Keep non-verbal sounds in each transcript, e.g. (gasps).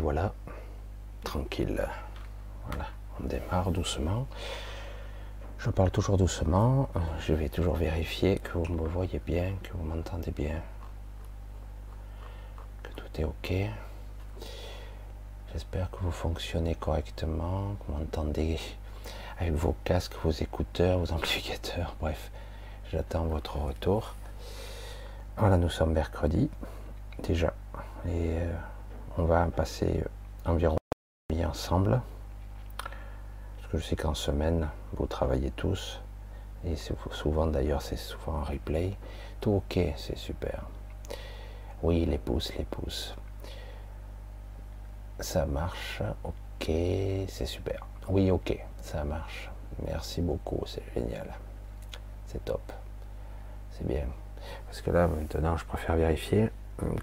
Voilà, tranquille. Voilà, on démarre doucement. Je parle toujours doucement. Je vais toujours vérifier que vous me voyez bien, que vous m'entendez bien. Que tout est OK. J'espère que vous fonctionnez correctement, que vous m'entendez avec vos casques, vos écouteurs, vos (laughs) amplificateurs. Bref, j'attends votre retour. Voilà, nous sommes mercredi déjà. Et euh, on va passer environ une ensemble. Parce que je sais qu'en semaine, vous travaillez tous. Et souvent d'ailleurs, c'est souvent un replay. Tout ok, c'est super. Oui, les pouces, les pouces. Ça marche, ok, c'est super. Oui, ok, ça marche. Merci beaucoup, c'est génial. C'est top. C'est bien. Parce que là, maintenant, je préfère vérifier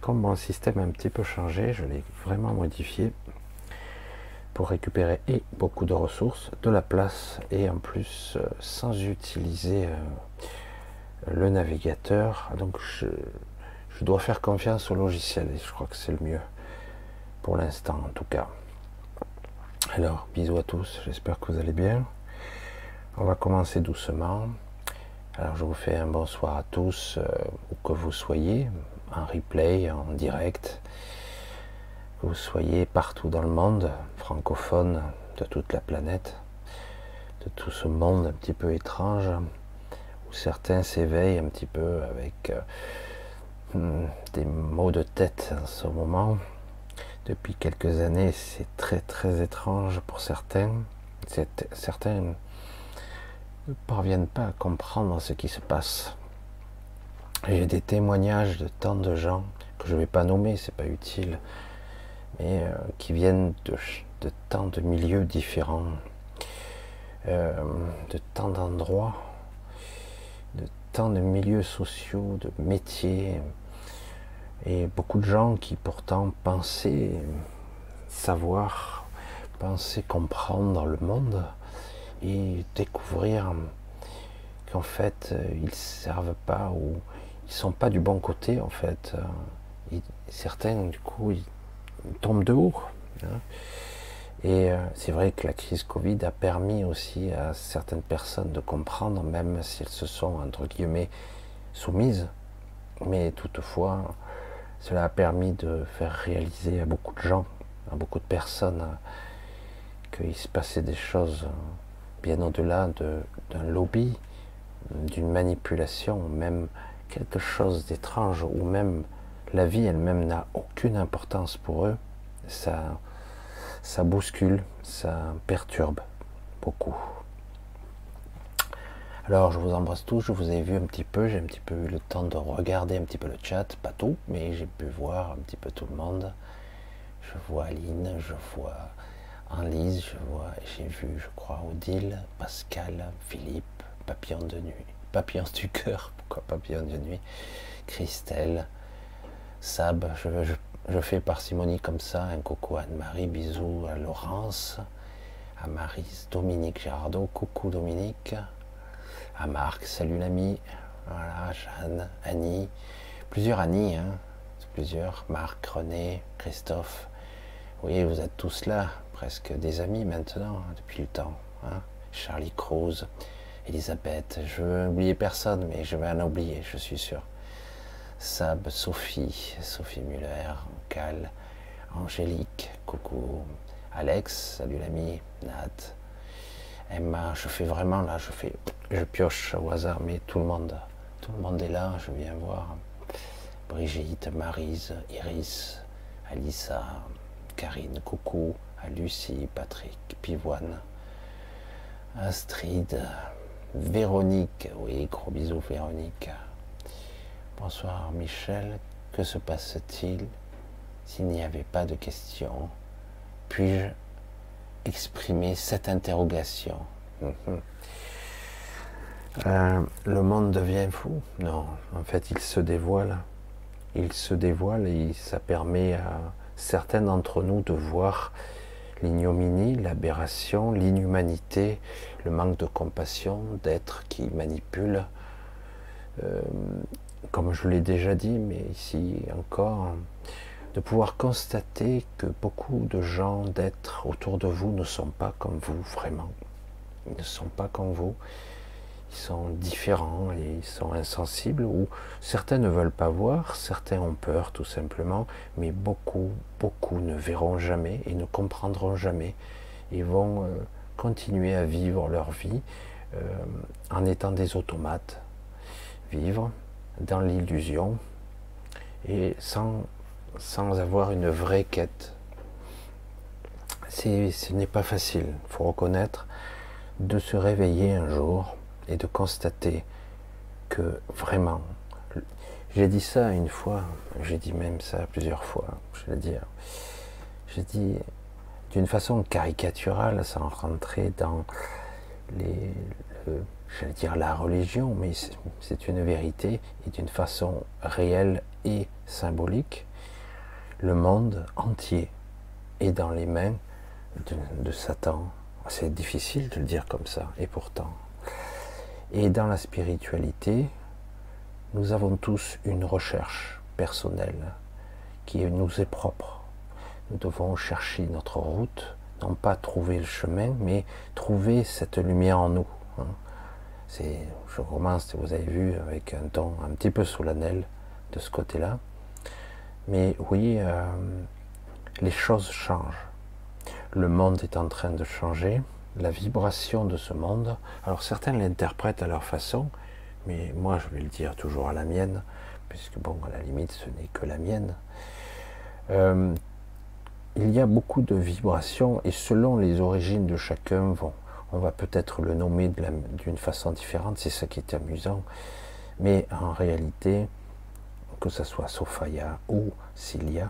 comme mon système a un petit peu changé, je l'ai vraiment modifié pour récupérer et beaucoup de ressources, de la place et en plus euh, sans utiliser euh, le navigateur. Donc je, dois faire confiance au logiciel et je crois que c'est le mieux pour l'instant en tout cas. Alors bisous à tous, j'espère que vous allez bien. On va commencer doucement. Alors je vous fais un bonsoir à tous, euh, où que vous soyez, en replay, en direct, que vous soyez partout dans le monde, francophone de toute la planète, de tout ce monde un petit peu étrange, où certains s'éveillent un petit peu avec euh, hmm, des maux de tête en ce moment. Depuis quelques années, c'est très très étrange pour certains. Certains ne parviennent pas à comprendre ce qui se passe. J'ai des témoignages de tant de gens que je ne vais pas nommer, c'est pas utile, mais euh, qui viennent de, tant de milieux différents, euh, de tant d'endroits, de tant de milieux sociaux, de métiers, et beaucoup de gens qui pourtant pensaient savoir, pensaient comprendre le monde et découvrir qu'en fait euh, ils ne servent pas ou ils sont pas du bon côté en fait. Euh, certains du coup ils, tombent de haut. Hein. Et euh, c'est vrai que la crise Covid a permis aussi à certaines personnes de comprendre, même si elles se sont entre guillemets soumises, mais toutefois cela a permis de faire réaliser à beaucoup de gens, à beaucoup de personnes, qu'il se passait des choses bien au-delà d'un lobby, d'une manipulation, même quelque chose d'étrange, ou même la vie elle-même n'a aucune importance pour eux, ça, ça bouscule, ça perturbe beaucoup. Alors je vous embrasse tous, je vous ai vu un petit peu, j'ai un petit peu eu le temps de regarder un petit peu le chat, pas tout, mais j'ai pu voir un petit peu tout le monde. Je vois Aline, je vois Anlise, je vois, j'ai vu, je crois, Odile, Pascal, Philippe, Papillon de nuit, Papillon du cœur, pourquoi Papillon de nuit, Christelle, Sab, je, je, fais parcimonie comme ça, un coucou Anne-Marie, bisous à Laurence, à Marise, Dominique Girardot, coucou Dominique, à Marc, salut l'ami, voilà, Jeanne, Annie, plusieurs Annie, hein, plusieurs, Marc, René, Christophe, oui, vous êtes tous là, presque des amis maintenant, hein, depuis le temps. Hein. Charlie Cruz, Elisabeth, je veux oublier personne, mais je vais en oublier, je suis sûr. Sab, Sophie, Sophie Muller, Cal, Angélique, coucou, Alex, salut l'ami, Nat, Emma, je fais vraiment là, je fais, je pioche au hasard, mais tout le monde, est là, je viens voir. Brigitte, Marise, Iris, Alissa, Karine, coucou, à Lucie, Patrick, Pivoine, Astrid, Véronique, oui, gros bisous Véronique. Bonsoir Michel, que se passe-t-il s'il n'y avait pas de questions? Puis-je exprimer cette interrogation? Mhm. euh, Le monde devient fou Non, en fait il se dévoile. Il se dévoile et ça permet à certains d'entre nous de voir l'ignominie, l'aberration, l'inhumanité, le manque de compassion d'êtres qui manipulent. Euh, comme je l'ai déjà dit, mais ici encore, de pouvoir constater que beaucoup de gens, d'êtres autour de vous ne sont pas comme vous vraiment. Ils ne sont pas comme vous. Ils sont différents et ils sont insensibles ou certains ne veulent pas voir, certains ont peur tout simplement, mais beaucoup, beaucoup ne verront jamais et ne comprendront jamais et vont euh, continuer à vivre leur vie euh, en étant des automates, vivre dans l'illusion et sans sans avoir une vraie quête. Ce n'est pas facile, il faut reconnaître, de se réveiller un jour et de constater que vraiment, j'ai dit ça une fois, j'ai dit même ça plusieurs fois, je veux dire, j'ai dit d'une façon caricaturale, sans rentrer dans les, dire la religion, mais c'est une vérité et d'une façon réelle et symbolique le monde entier est dans les mains de, Satan. C'est difficile de le dire comme ça, et pourtant. Et dans la spiritualité, nous avons tous une recherche personnelle qui nous est propre. Nous devons chercher notre route, non pas trouver le chemin, mais trouver cette lumière en nous. Hein. C'est, je commence, vous avez vu, avec un ton un petit peu solennel de ce côté-là. Mais oui, euh, les choses changent. Le monde est en train de changer, la vibration de ce monde. Alors certains l'interprètent à leur façon, mais moi je vais le dire toujours à la mienne, puisque bon, à la limite, ce n'est que la mienne. Euh, il y a beaucoup de vibrations et selon les origines de chacun, on va peut-être le nommer d'une façon différente, c'est ça qui est amusant. Mais en réalité, que ce soit Sophia ou Cilia,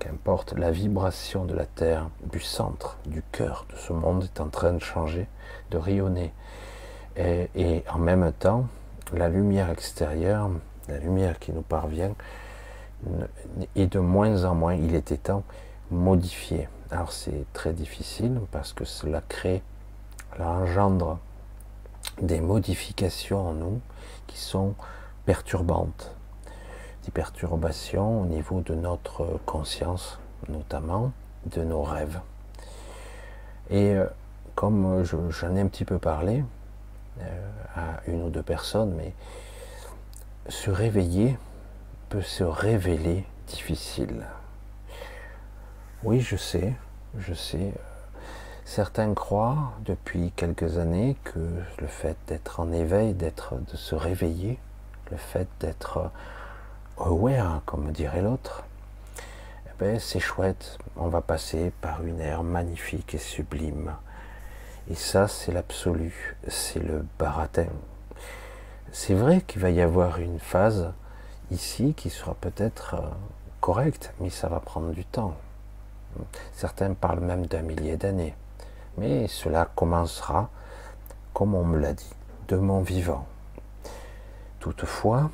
qu'importe, la vibration de la Terre, du centre, du cœur de ce monde est en train de changer, de rayonner. Et, en même temps, la lumière extérieure, la lumière qui nous parvient, est de moins en moins, il était temps, modifiée. Alors c'est très difficile parce que cela crée, cela engendre des modifications en nous qui sont perturbantes, des perturbations au niveau de notre conscience, notamment de nos rêves. Et euh, comme j'en ai un petit peu parlé euh, à une ou deux personnes, mais se réveiller peut se révéler difficile. Oui, je sais, je sais. Certains croient depuis quelques années que le fait d'être en éveil, d'être, de se réveiller, le fait d'être aware, comme dirait l'autre, eh ben, c'est chouette. On va passer par une ère magnifique et sublime. Et ça, c'est l'absolu, c'est le baratin. C'est vrai qu'il va y avoir une phase ici qui sera peut-être euh, correcte, mais ça va prendre du temps. Certains parlent même d'un millier d'années. Mais cela commencera, comme on me l'a dit, de mon vivant. Toutefois,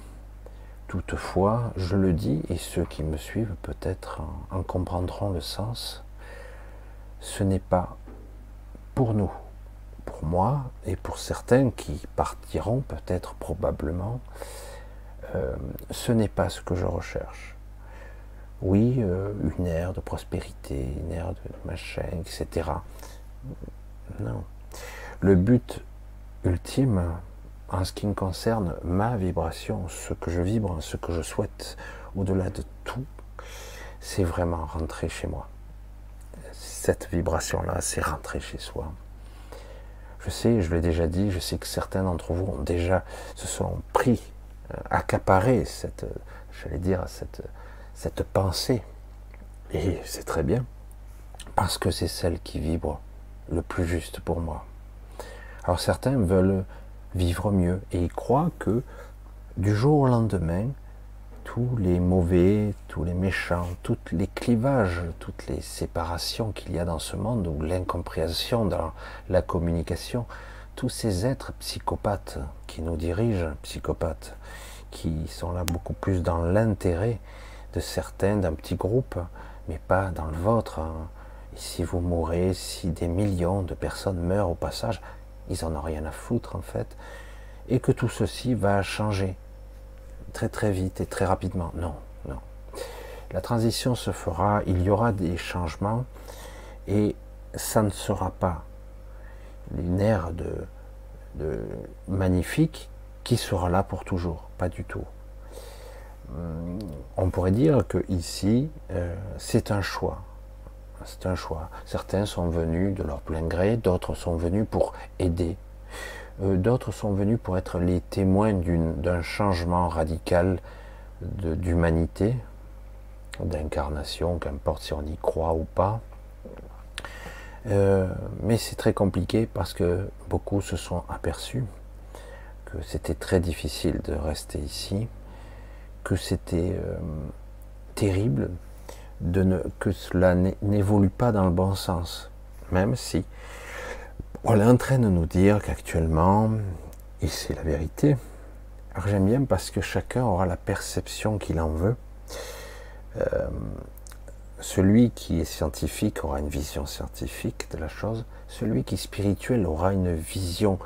Toutefois, je le dis, et ceux qui me suivent peut-être en, comprendront le sens, ce n'est pas pour nous, pour moi et pour certains qui partiront peut-être probablement, euh, ce n'est pas ce que je recherche. Oui, euh, une ère de prospérité, une ère de machin, etc. Non. Le but ultime, en ce qui me concerne, ma vibration, ce que je vibre, ce que je souhaite, au-delà de tout, c'est vraiment rentrer chez moi. Cette vibration-là, c'est rentrer chez soi. Je sais, je l'ai déjà dit, je sais que certains d'entre vous ont déjà se sont pris, euh, accaparé cette, j'allais dire, cette, cette pensée. Et c'est très bien, parce que c'est celle qui vibre le plus juste pour moi. Alors certains veulent vivre mieux. Et il croit que du jour au lendemain, tous les mauvais, tous les méchants, tous les clivages, toutes les séparations qu'il y a dans ce monde, ou l'incompréhension dans la communication, tous ces êtres psychopathes qui nous dirigent, psychopathes, qui sont là beaucoup plus dans l'intérêt de certains, d'un petit groupe, mais pas dans le vôtre. Hein. Si vous mourrez, si des millions de personnes meurent au passage, ils en ont rien à foutre en fait, et que tout ceci va changer très très vite et très rapidement. Non, non. La transition se fera, il y aura des changements et ça ne sera pas de, de magnifique qui sera là pour toujours, pas du tout. Hum, on pourrait dire que ici, euh, c'est un choix. C'est un choix. Certains sont venus de leur plein gré, d'autres sont venus pour aider. Euh, d'autres sont venus pour être les témoins d'un changement radical d'humanité, d'incarnation, qu'importe si on y croit ou pas. Euh, mais c'est très compliqué parce que beaucoup se sont aperçus que c'était très difficile de rester ici, que c'était euh, terrible de ne, que cela n'évolue pas dans le bon sens, même si on est en train de nous dire qu'actuellement, et c'est la vérité, alors j'aime bien parce que chacun aura la perception qu'il en veut. Euh, celui qui est scientifique aura une vision scientifique de la chose, celui qui est spirituel aura une vision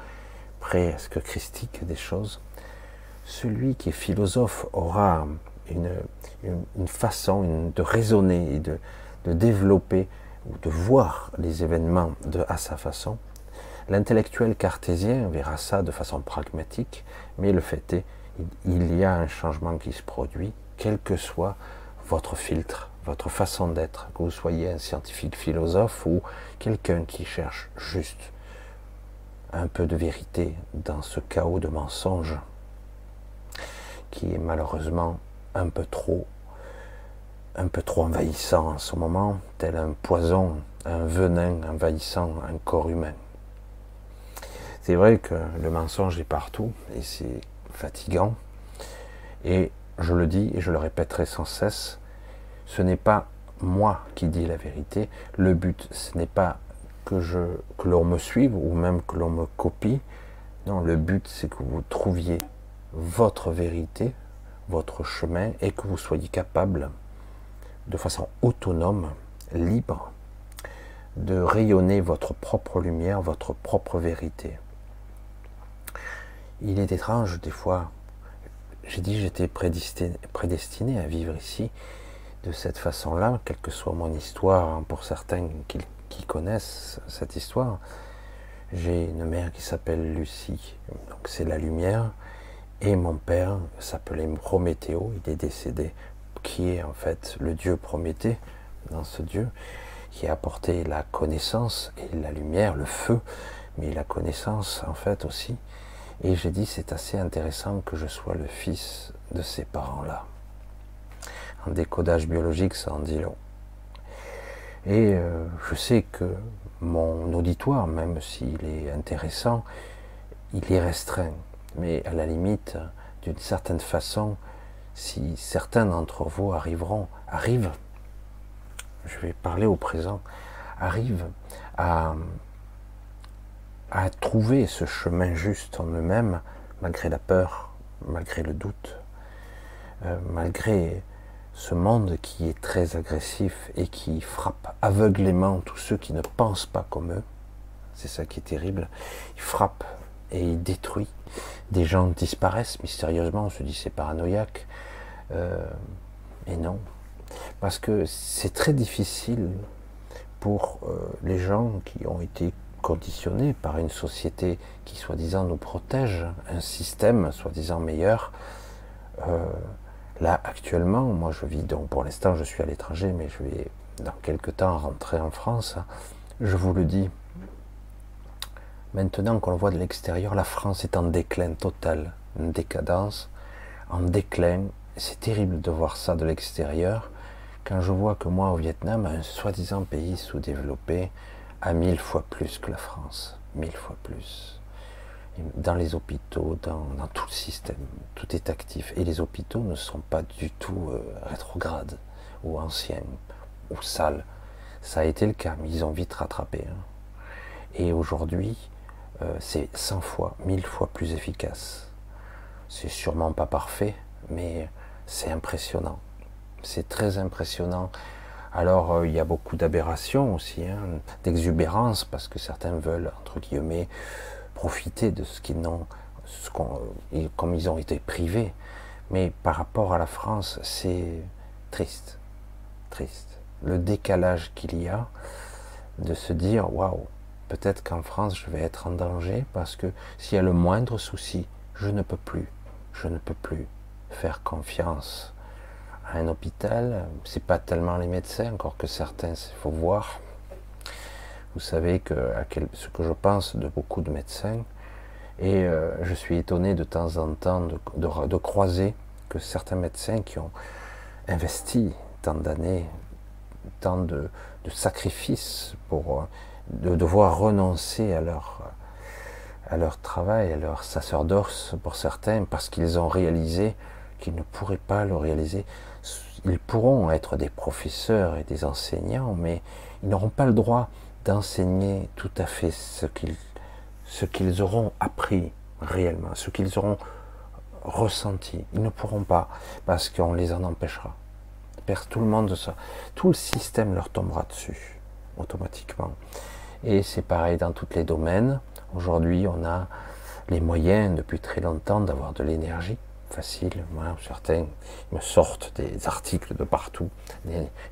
presque christique des choses, celui qui est philosophe aura une, façon de raisonner et de, de, développer ou de voir les événements à sa façon. L'intellectuel cartésien verra ça de façon pragmatique, mais le fait est, il y a un changement qui se produit, quel que soit votre filtre, votre façon d'être, que vous soyez un scientifique philosophe ou quelqu'un qui cherche juste un peu de vérité dans ce chaos de mensonges qui est malheureusement un peu trop un peu trop envahissant en ce moment, tel un poison, un venin envahissant un corps humain. C'est vrai que le mensonge est partout et c'est fatigant. Et je le dis et je le répéterai sans cesse, ce n'est pas moi qui dis la vérité. Le but, ce n'est pas que, que l'on me suive ou même que l'on me copie. Non, le but, c'est que vous trouviez votre vérité, votre chemin et que vous soyez capable, de façon autonome, libre, de rayonner votre propre lumière, votre propre vérité. Il est étrange des fois, j'ai dit j'étais prédestiné, à vivre ici de cette façon-là, quelle que soit mon histoire, hein, pour certains qui, qui connaissent cette histoire. J'ai une mère qui s'appelle Lucie, donc c'est la lumière, et mon père s'appelait Prométhéo, il est décédé, qui est en fait le dieu Prométhée, dans ce dieu, qui a apporté la connaissance et la lumière, le feu, mais la connaissance en fait aussi. Et j'ai dit, c'est assez intéressant que je sois le fils de ces parents-là. En décodage biologique, ça en dit long. Et euh, je sais que mon auditoire, même s'il est intéressant, il est restreint. Mais à la limite, d'une certaine façon, si certains d'entre vous arriveront, arrivent, je vais parler au présent, arrivent à trouver ce chemin juste en eux-mêmes, malgré la peur, malgré le doute, euh, malgré ce monde qui est très agressif et qui frappe aveuglément tous ceux qui ne pensent pas comme eux. C'est ça qui est terrible. Il frappe et il détruit. Des gens disparaissent mystérieusement. On se dit c'est paranoïaque. Euh, et non. Parce que c'est très difficile pour euh, les gens qui ont été conditionné par une société qui soi-disant nous protège, un système soi-disant meilleur. Euh, là actuellement, moi je vis donc pour l'instant je suis à l'étranger, mais je vais dans quelques temps rentrer en France. Je vous le dis, maintenant qu'on le voit de l'extérieur, la France est en déclin total, une décadence, en déclin. C'est terrible de voir ça de l'extérieur. Quand je vois que moi au Vietnam, un soi-disant pays sous-développé, à mille fois plus que la France, mille fois plus. Dans les hôpitaux, dans, tout le système, tout est actif. Et les hôpitaux ne sont pas du tout euh, rétrogrades ou anciens ou sales. Ça a été le cas, mais ils ont vite rattrapé. Hein. Et aujourd'hui, euh, c'est 100 fois, 1000 fois plus efficace. C'est sûrement pas parfait, mais c'est impressionnant. C'est très impressionnant alors euh, il y a beaucoup d'aberrations aussi, hein, d'exubérance, parce que certains veulent, entre guillemets, profiter de ce qu'ils n'ont, comme ils ont été privés. Mais par rapport à la France, c'est triste. triste. Le décalage qu'il y a de se dire waouh, peut-être qu'en France je vais être en danger parce que s'il y a le moindre souci, je ne peux plus, je ne peux plus faire confiance à un hôpital. C'est pas tellement les médecins, encore que certains, il faut voir. Vous savez que ce que je pense de beaucoup de médecins, et euh, je suis étonné de temps en temps de, croiser que certains médecins qui ont investi tant d'années, tant de, sacrifices pour euh, de devoir renoncer à leur, à leur travail, à leur sacerdoce pour certains, parce qu'ils ont réalisé qu'ils ne pourraient pas le réaliser. Ils pourront être des professeurs et des enseignants, mais ils n'auront pas le droit d'enseigner tout à fait ce qu'ils ce qu'ils auront appris réellement, ce qu'ils auront ressenti. Ils ne pourront pas parce qu'on les en empêchera. Tout le monde, tout le système leur tombera dessus automatiquement. Et c'est pareil dans tous les domaines. Aujourd'hui, on a les moyens depuis très longtemps d'avoir de l'énergie facile. Certains me sortent des articles de partout,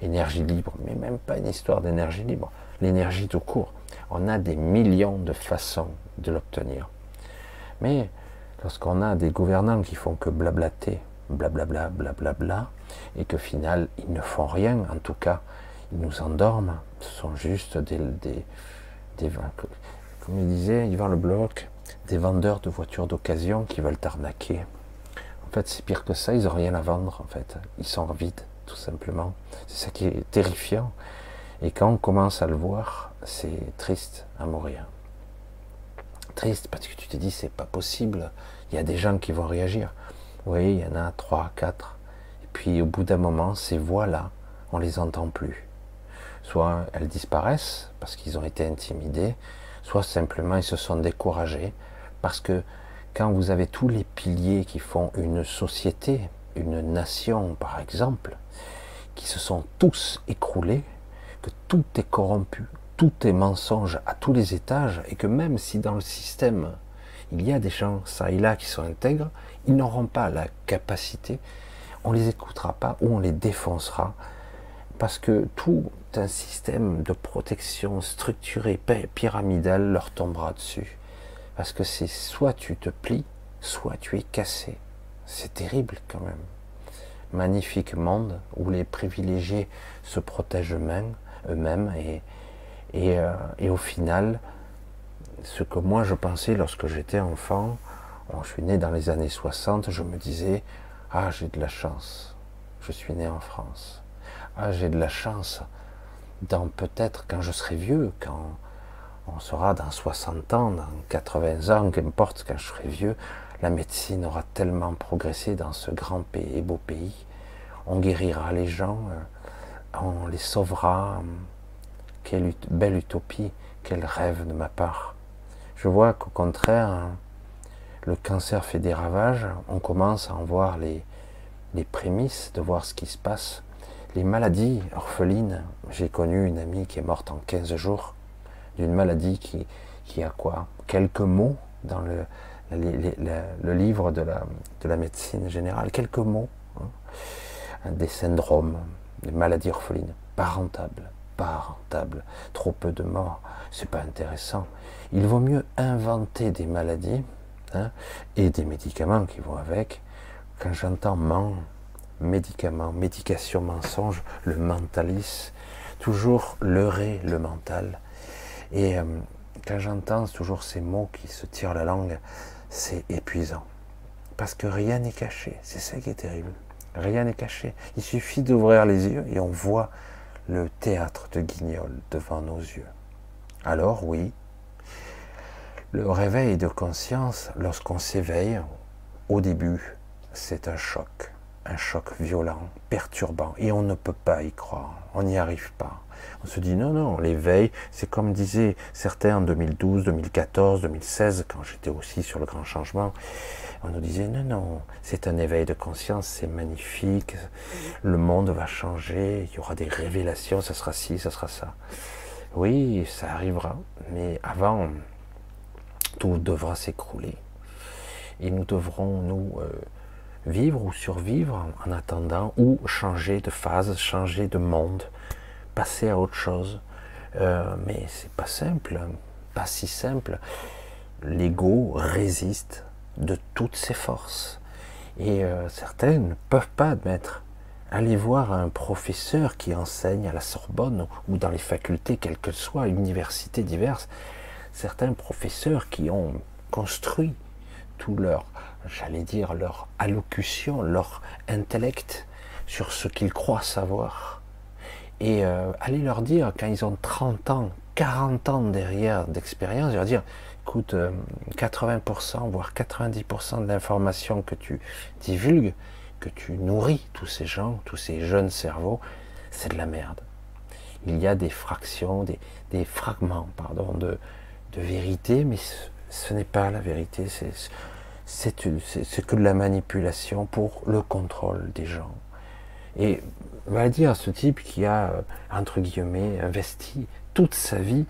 l'énergie libre, mais même pas une histoire d'énergie libre, l'énergie tout court. On a des millions de façons de l'obtenir. Mais lorsqu'on a des gouvernants qui font que blablater, blablabla, blablabla, et que final ils ne font rien, en tout cas ils nous endorment, ce sont juste des, des comme il disait Yvan Le Bloc, des vendeurs de voitures d'occasion qui veulent arnaquer. En fait, c'est pire que ça, ils n'ont rien à vendre, en fait. Ils sont vides, tout simplement. C'est ça qui est terrifiant. Et quand on commence à le voir, c'est triste à mourir. Triste parce que tu te dis, c'est pas possible. Il y a des gens qui vont réagir. Oui, il y en a trois, quatre. Et puis au bout d'un moment, ces voix-là, on les entend plus. Soit elles disparaissent parce qu'ils ont été intimidés, soit simplement ils se sont découragés parce que quand vous avez tous les piliers qui font une société, une nation par exemple, qui se sont tous écroulés, que tout est corrompu, tout est mensonge à tous les étages, et que même si dans le système il y a des gens, ça et là, qui sont intègres, ils n'auront pas la capacité, on les écoutera pas ou on les défoncera, parce que tout un système de protection structuré, pyramidal leur tombera dessus. Parce que c'est soit tu te plies, soit tu es cassé. C'est terrible quand même. Magnifique monde où les privilégiés se protègent eux-mêmes et, euh, et, au final, ce que moi je pensais lorsque j'étais enfant, je suis né dans les années 60, je me disais, ah j'ai de la chance, je suis né en France. Ah j'ai de la chance, dans peut-être quand je serai vieux, quand on sera dans 60 ans, dans 80 ans, qu'importe quand je serai vieux, la médecine aura tellement progressé dans ce grand et beau pays. On guérira les gens, euh, on les sauvera. Quelle belle utopie, quel rêve de ma part. Je vois qu'au contraire, le cancer fait des ravages, on commence à en voir les prémices, de voir ce qui se passe. Les maladies orphelines, j'ai connu une amie qui est morte en 15 jours, d'une maladie qui, a quoi? Quelques mots dans le, livre de la, de la, médecine générale, quelques mots. Hein. Des syndromes, des maladies orphelines, pas rentables, pas trop peu de morts, c'est pas intéressant. Il vaut mieux inventer des maladies hein, et des médicaments qui vont avec. Quand j'entends man, médicaments, médication, mensonge, le mentalisme, toujours leurrer le mental, et euh, quand j'entends toujours ces mots qui se tirent la langue, c'est épuisant. Parce que rien n'est caché. C'est ça qui est terrible. Rien n'est caché. Il suffit d'ouvrir les yeux et on voit le théâtre de Guignol devant nos yeux. Alors oui, le réveil de conscience, lorsqu'on s'éveille, au début, c'est un choc, un choc violent, perturbant, et on ne peut pas y croire, on n'y arrive pas. On se dit non, non, l'éveil, c'est comme disaient certains en 2012, 2014, 2016, quand j'étais aussi sur le grand changement, on nous disait non, non, c'est un éveil de conscience, c'est magnifique, le monde va changer, il y aura des révélations, ça sera ci, ça sera ça. Oui, ça arrivera, mais avant, tout devra s'écrouler. Et nous devrons, nous, euh, vivre ou survivre en attendant, ou changer de phase, changer de monde, passer à autre chose. Euh, mais c'est pas simple, pas si simple. L'ego résiste de toutes ses forces. Et euh, certains ne peuvent pas admettre. Allez voir un professeur qui enseigne à la Sorbonne ou dans les facultés, quelles que soient, universités diverses. Certains professeurs qui ont construit tout leur, j'allais dire, leur allocution, leur intellect sur ce qu'ils croient savoir. Et euh, allez leur dire, quand ils ont 30 ans, 40 ans derrière d'expérience, leur dire, écoute, 80%, euh, voire 90% de l'information que tu divulgues, que tu nourris tous ces gens, tous ces jeunes cerveaux, c'est de la merde. Il y a des fractions, des, fragments, pardon, de, de vérité, mais ce n'est pas la vérité, c'est que de la manipulation pour le contrôle des gens. Et on va dire ce type qui a, euh, entre guillemets, investi toute sa vie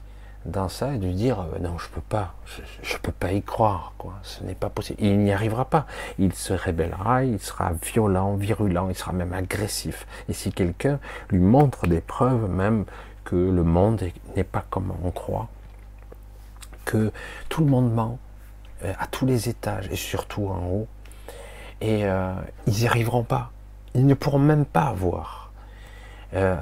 dans ça et de dire euh, non, je peux pas, je, ne peux pas y croire, quoi. Ce n'est pas possible. Il n'y arrivera pas. Il se rébellera, il sera violent, virulent, il sera même agressif. Et si quelqu'un lui montre des preuves, même que le monde n'est pas comme on croit, que tout le monde ment à tous les étages et surtout en haut. Et euh, ils n'y arriveront pas. Ils ne pourront même pas voir. Euh,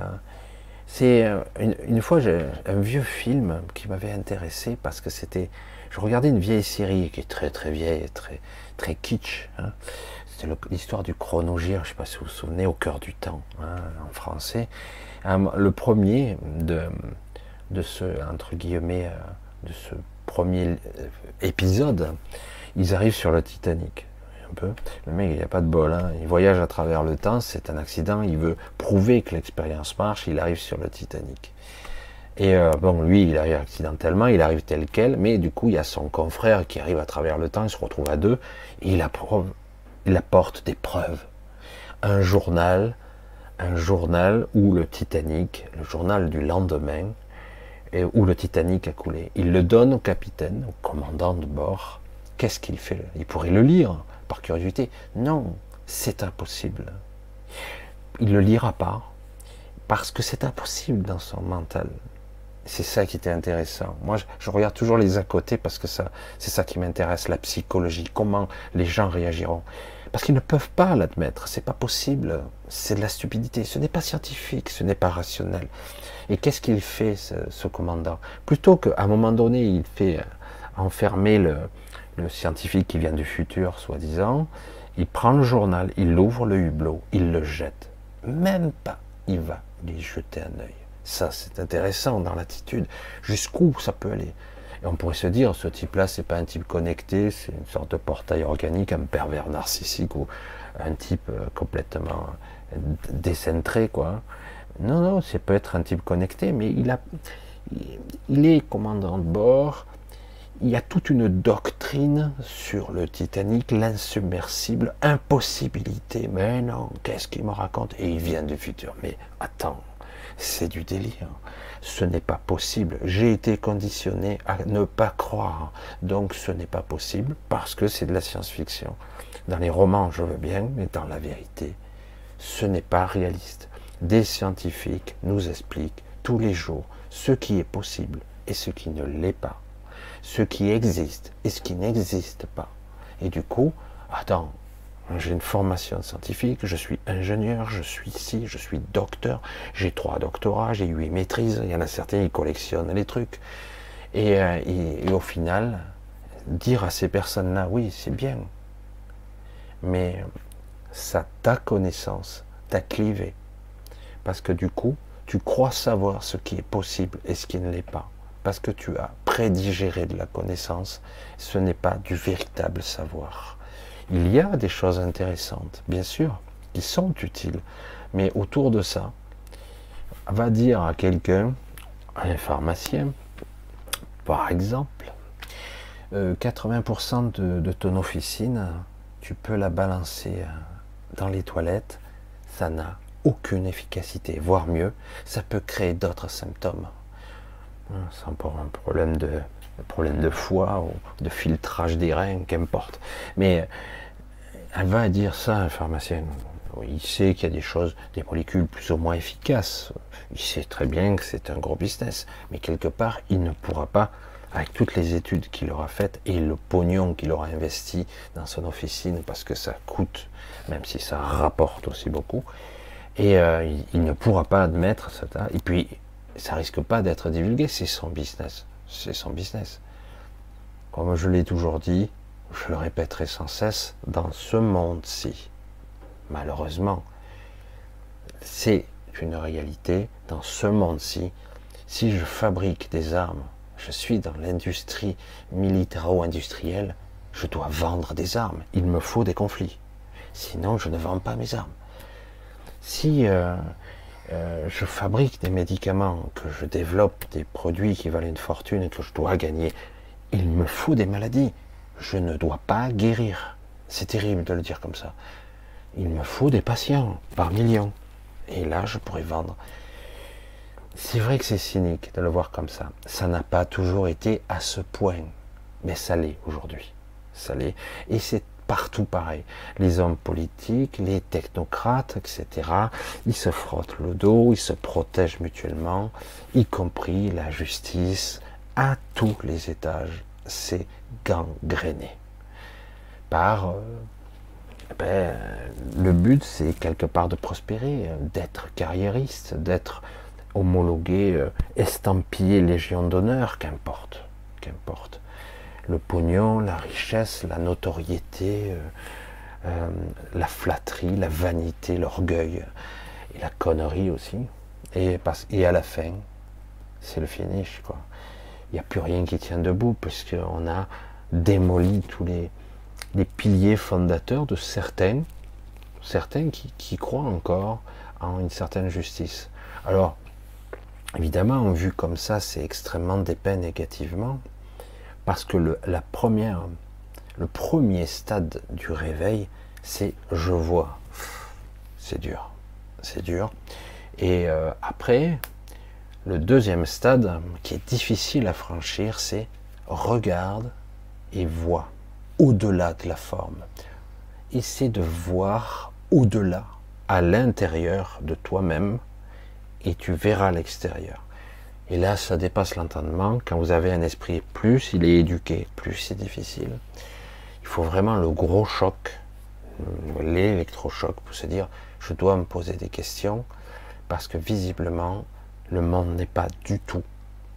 c'est une, fois j'ai un vieux film qui m'avait intéressé parce que c'était. Je regardais une vieille série qui est très très vieille, très très kitsch. Hein. C'était l'histoire du chronogire, je ne sais pas si vous vous souvenez, au cœur du temps, hein, en français. Le premier de, de ce entre guillemets de ce premier euh, épisode, ils arrivent sur le Titanic. Un peu. Le mec, il n'y a pas de bol. Hein. Il voyage à travers le temps, c'est un accident. Il veut prouver que l'expérience marche. Il arrive sur le Titanic. Et euh, bon, lui, il arrive accidentellement, il arrive tel quel, mais du coup, il y a son confrère qui arrive à travers le temps, il se retrouve à deux, il, il apporte des preuves. Un journal, un journal où le Titanic, le journal du lendemain, où le Titanic a coulé. Il le donne au capitaine, au commandant de bord. Qu'est-ce qu'il fait? Il pourrait le lire par curiosité. Non, c'est impossible. Il ne le lira pas parce que c'est impossible dans son mental. C'est ça qui était intéressant. Moi, je, regarde toujours les à côté parce que c'est ça qui m'intéresse, la psychologie, comment les gens réagiront. Parce qu'ils ne peuvent pas l'admettre, c'est pas possible, c'est de la stupidité, ce n'est pas scientifique, ce n'est pas rationnel. Et qu'est-ce qu'il fait, ce, commandant? Plutôt qu'à un moment donné, il fait euh, enfermer le, scientifique qui vient du futur, soi-disant, il prend le journal, il ouvre le hublot, il le jette. Même pas, il va lui jeter un œil. Ça, c'est intéressant dans l'attitude. Jusqu'où ça peut aller? Et on pourrait se dire, ce type-là, c'est pas un type connecté, c'est une sorte de portail organique, un pervers narcissique ou un type euh, complètement décentré, quoi. Non, non, c'est peut être un type connecté, mais il a, il est commandant de bord. Il y a toute une doctrine sur le Titanic, l'insubmersible, impossibilité. Mais non, qu'est-ce qu'il me raconte? Et il vient du futur. Mais attends, c'est du délire. Ce n'est pas possible. J'ai été conditionné à ne pas croire. Donc ce n'est pas possible parce que c'est de la science-fiction. Dans les romans, je veux bien, mais dans la vérité, ce n'est pas réaliste. Des scientifiques nous expliquent tous les jours ce qui est possible et ce qui ne l'est pas. Ce qui existe et ce qui n'existe pas. Et du coup, attends, j'ai une formation scientifique, je suis ingénieur, je suis ici, je suis docteur, j'ai trois doctorats, j'ai huit maîtrises, il y en a certains qui collectionnent les trucs. Et, euh, et au final, dire à ces personnes-là, oui, c'est bien, mais ça, ta connaissance t'a clivé. Parce que du coup, tu crois savoir ce qui est possible et ce qui ne l'est pas. Parce que tu as prédigéré de la connaissance, ce n'est pas du véritable savoir. Il y a des choses intéressantes, bien sûr, qui sont utiles, mais autour de ça, va dire à quelqu'un, un pharmacien, par exemple, 80% euh, de, ton officine, tu peux la balancer euh, dans les toilettes, ça n'a aucune efficacité, voire mieux, ça peut créer d'autres symptômes. C'est un problème de, problème de foie ou de filtrage des reins, qu'importe. Mais Elle va dire ça, un pharmacien. Il sait qu'il y a des choses, des molécules plus ou moins efficaces. Il sait très bien que c'est un gros business. Mais quelque part, il ne pourra pas, avec toutes les études qu'il aura faites et le pognon qu'il aura investi dans son officine, parce que ça coûte, même si ça rapporte aussi beaucoup, et euh, il, ne pourra pas admettre ça. Et puis, ça risque pas d'être divulgué, c'est son business. C'est son business. Comme je l'ai toujours dit, je le répéterai sans cesse, dans ce monde-ci, malheureusement, c'est une réalité, dans ce monde-ci, si je fabrique des armes, je suis dans l'industrie militaro-industrielle, je dois vendre des armes, il me faut des conflits. Sinon, je ne vends pas mes armes. Si euh, euh, je fabrique des médicaments, que je développe des produits qui valent une fortune et que je dois gagner, il me faut des maladies. Je ne dois pas guérir. C'est terrible de le dire comme ça. Il me faut des patients par millions. Et là, je pourrais vendre. C'est vrai que c'est cynique de le voir comme ça. Ça n'a pas toujours été à ce point. Mais ça l'est aujourd'hui. Ça l'est. Et c'est partout pareil. Les hommes politiques, les technocrates, etc., ils se frottent le dos, ils se protègent mutuellement, y compris la justice, à tous les étages. C'est gangréné. Par. Euh, ben, le but, c'est quelque part de prospérer, d'être carriériste, d'être homologué, euh, estampillé Légion d'honneur, qu'importe. Qu'importe le pognon, la richesse, la notoriété, euh, euh, la flatterie, la vanité, l'orgueil et la connerie aussi. Et, à la fin, c'est le finish. Quoi. Il n'y a plus rien qui tient debout puisqu'on a démoli tous les, les, piliers fondateurs de certains, certains qui, qui croient encore en une certaine justice. Alors, évidemment, vu comme ça, c'est extrêmement dépeint négativement. Parce que le, premier stade du réveil, c'est je vois. C'est dur. C'est dur. Et euh, après, le deuxième stade, qui est difficile à franchir, c'est regarde et vois au-delà de la forme. Essaie de voir au-delà, à l'intérieur de toi-même, et tu verras l'extérieur. Et là, ça dépasse l'entendement. Quand vous avez un esprit, plus il est éduqué, plus c'est difficile. Il faut vraiment le gros choc, l'électrochoc, pour se dire, je dois me poser des questions, parce que visiblement, le monde n'est pas du tout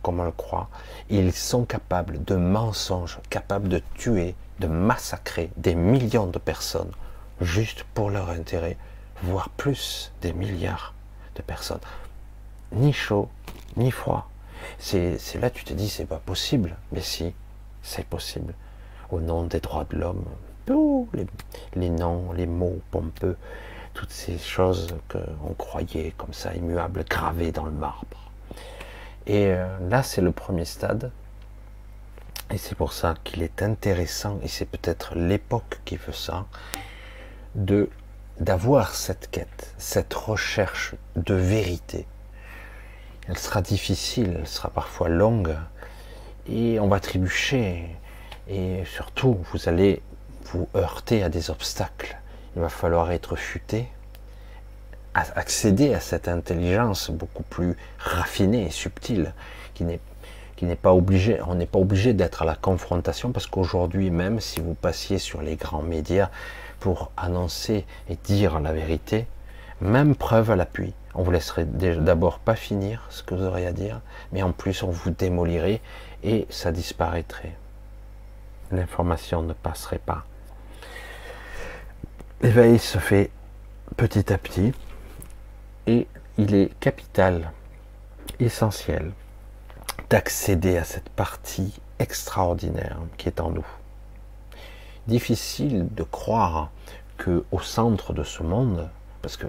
comme on le croit. Ils sont capables de mensonges, capables de tuer, de massacrer des millions de personnes, juste pour leur intérêt, voire plus des milliards de personnes. Ni chaud, ni froid. C'est là tu te dis c'est pas possible. Mais si, c'est possible. Au nom des droits de l'homme, les, les, noms, les mots pompeux, toutes ces choses qu'on croyait comme ça immuables, gravées dans le marbre. Et euh, là, c'est le premier stade. Et c'est pour ça qu'il est intéressant, et c'est peut-être l'époque qui veut ça, de d'avoir cette quête, cette recherche de vérité, elle sera difficile, elle sera parfois longue, et on va trébucher, et surtout, vous allez vous heurter à des obstacles. Il va falloir être futé, accéder à cette intelligence beaucoup plus raffinée et subtile, qui n'est pas obligé, on n'est pas obligé d'être à la confrontation parce qu'aujourd'hui même, si vous passiez sur les grands médias pour annoncer et dire la vérité, même preuve à l'appui, on vous laisserait d'abord pas finir ce que vous aurez à dire, mais en plus on vous démolirait et ça disparaîtrait. L'information ne passerait pas. L'éveil se fait petit à petit et il est capital, essentiel d'accéder à cette partie extraordinaire qui est en nous. Difficile de croire que au centre de ce monde, parce que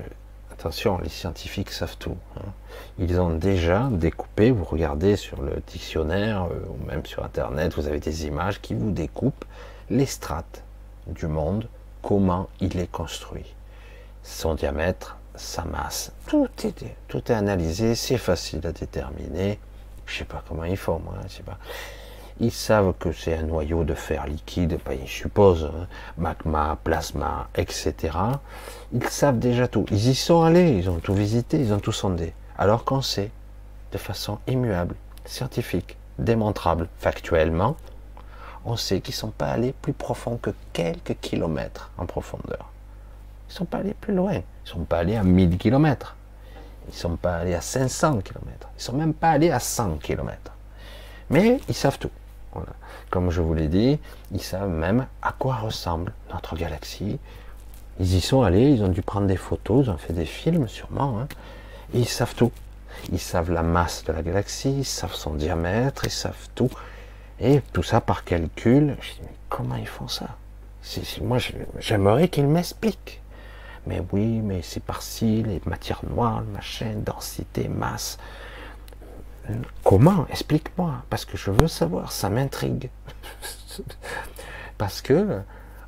Attention, les scientifiques savent tout. Hein. Ils ont déjà découpé, vous regardez sur le dictionnaire euh, ou même sur Internet, vous avez des images qui vous découpent les strates du monde, comment il est construit. Son diamètre, sa masse, tout est, analysé, c'est facile à déterminer. Je sais pas comment ils font, moi, je sais pas. Ils savent que c'est un noyau de fer liquide, ben, ils supposent, hein, magma, plasma, etc. Ils savent déjà tout. Ils y sont allés, ils ont tout visité, ils ont tout sondé. Alors qu'on sait, de façon immuable, scientifique, démontrable, factuellement, on sait qu'ils ne sont pas allés plus profond que quelques kilomètres en profondeur. Ils ne sont pas allés plus loin. Ils ne sont pas allés à 1000 kilomètres. Ils ne sont pas allés à 500 kilomètres. Ils ne sont même pas allés à 100 kilomètres. Mais ils savent tout. Comme je vous l'ai dit, ils savent même à quoi ressemble notre galaxie. Ils y sont allés, ils ont dû prendre des photos, ils ont fait des films sûrement. Hein. ils savent tout. Ils savent la masse de la galaxie, ils savent son diamètre, ils savent tout. Et tout ça par calcul. Je dis, mais comment ils font ça? Moi, j'aimerais qu'ils m'expliquent. Mais oui, mais c'est par-ci, les matières noires, machin, densité, masse. Comment Explique-moi, parce que je veux savoir, ça m'intrigue. (laughs) parce que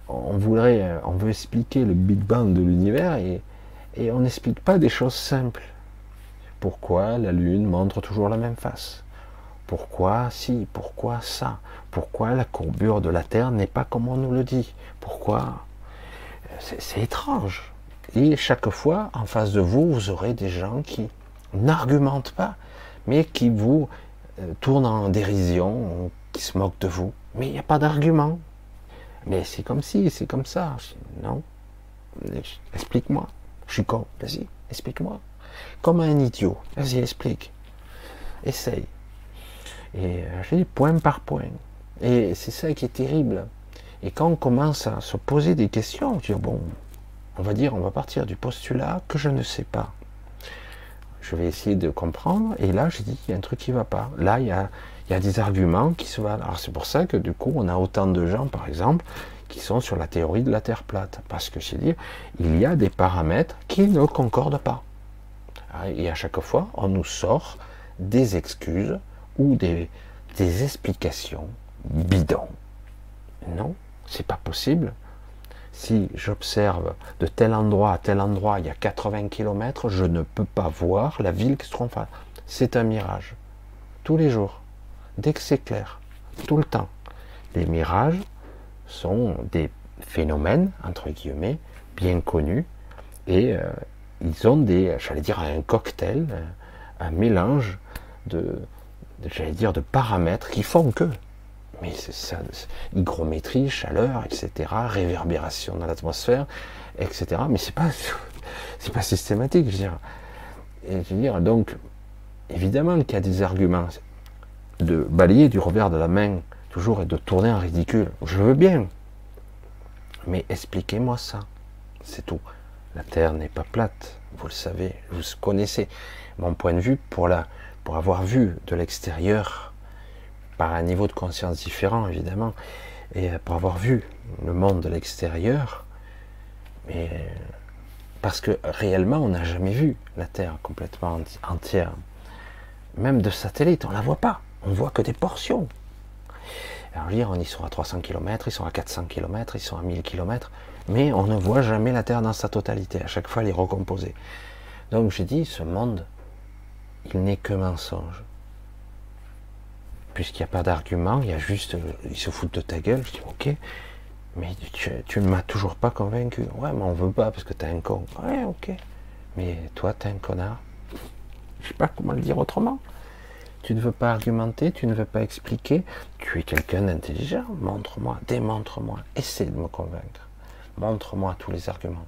on veut expliquer le Big Bang de l'univers et, et on n'explique pas des choses simples. Pourquoi la Lune montre toujours la même face? Pourquoi si Pourquoi ça? Pourquoi la courbure de la Terre n'est pas comme on nous le dit? Pourquoi? C'est étrange. Et chaque fois, en face de vous, vous aurez des gens qui n'argumentent pas, mais qui vous euh, tournent en dérision, qui se moquent de vous. Mais il n'y a pas d'argument. Mais c'est comme si, c'est comme ça. Non. Explique-moi. Je suis con. Vas-y, explique-moi comme un idiot. Vas-y, explique. Essaye. Et euh, je dis point par point. Et c'est ça qui est terrible. Et quand on commence à se poser des questions, dire bon, on va dire, on va partir du postulat que je ne sais pas. Je vais essayer de comprendre. Et là, je dis, il y a un truc qui ne va pas. Là, il y a, des arguments qui se valent. Alors c'est pour ça que du coup, on a autant de gens, par exemple, qui sont sur la théorie de la Terre plate. Parce que c'est dire, il y a des paramètres qui ne concordent pas. Ah, et à chaque fois, on nous sort des excuses ou des, explications bidons. Non, c'est pas possible. Si j'observe de tel endroit à tel endroit, il y a 80 km, je ne peux pas voir la ville qui se trouve en C'est un mirage. Tous les jours. Dès que c'est clair. Tout le temps. Les mirages sont des phénomènes, entre guillemets, bien connus et euh, ils ont des, j'allais dire, un cocktail, un mélange de, j'allais dire, de paramètres qui font que, mais c'est ça, hygrométrie, chaleur, etc., réverbération dans l'atmosphère, etc. Mais c'est pas, c'est pas systématique, je veux dire. Donc, évidemment qu'il y a des arguments de balayer du revers de la main toujours et de tourner en ridicule. Je veux bien, mais expliquez-moi ça, c'est tout. La Terre n'est pas plate, vous le savez, vous connaissez mon point de vue pour, la, pour avoir vu de l'extérieur, par un niveau de conscience différent évidemment, et pour avoir vu le monde de l'extérieur, mais parce que réellement on n'a jamais vu la Terre complètement entière. Même de satellite, on la voit pas, on voit que des portions. Alors dire, on y sont à 300 km, ils sont à 400 km, ils sont à 1000 km, mais on ne voit jamais la Terre dans sa totalité. À chaque fois, elle est recomposée. Donc j'ai dit, ce monde, il n'est que mensonge. Puisqu'il n'y a pas d'argument, il y a juste, ils se foutent de ta gueule. Je dis, ok, mais tu, ne m'as toujours pas convaincu. Ouais, mais on veut pas parce que tu es un con. Ouais, ok. Mais toi, tu es un connard. Je sais pas comment le dire autrement. Tu ne veux pas argumenter, tu ne veux pas expliquer. Tu es quelqu'un d'intelligent. Montre-moi, démontre-moi. Essaie de me convaincre montre-moi tous les arguments.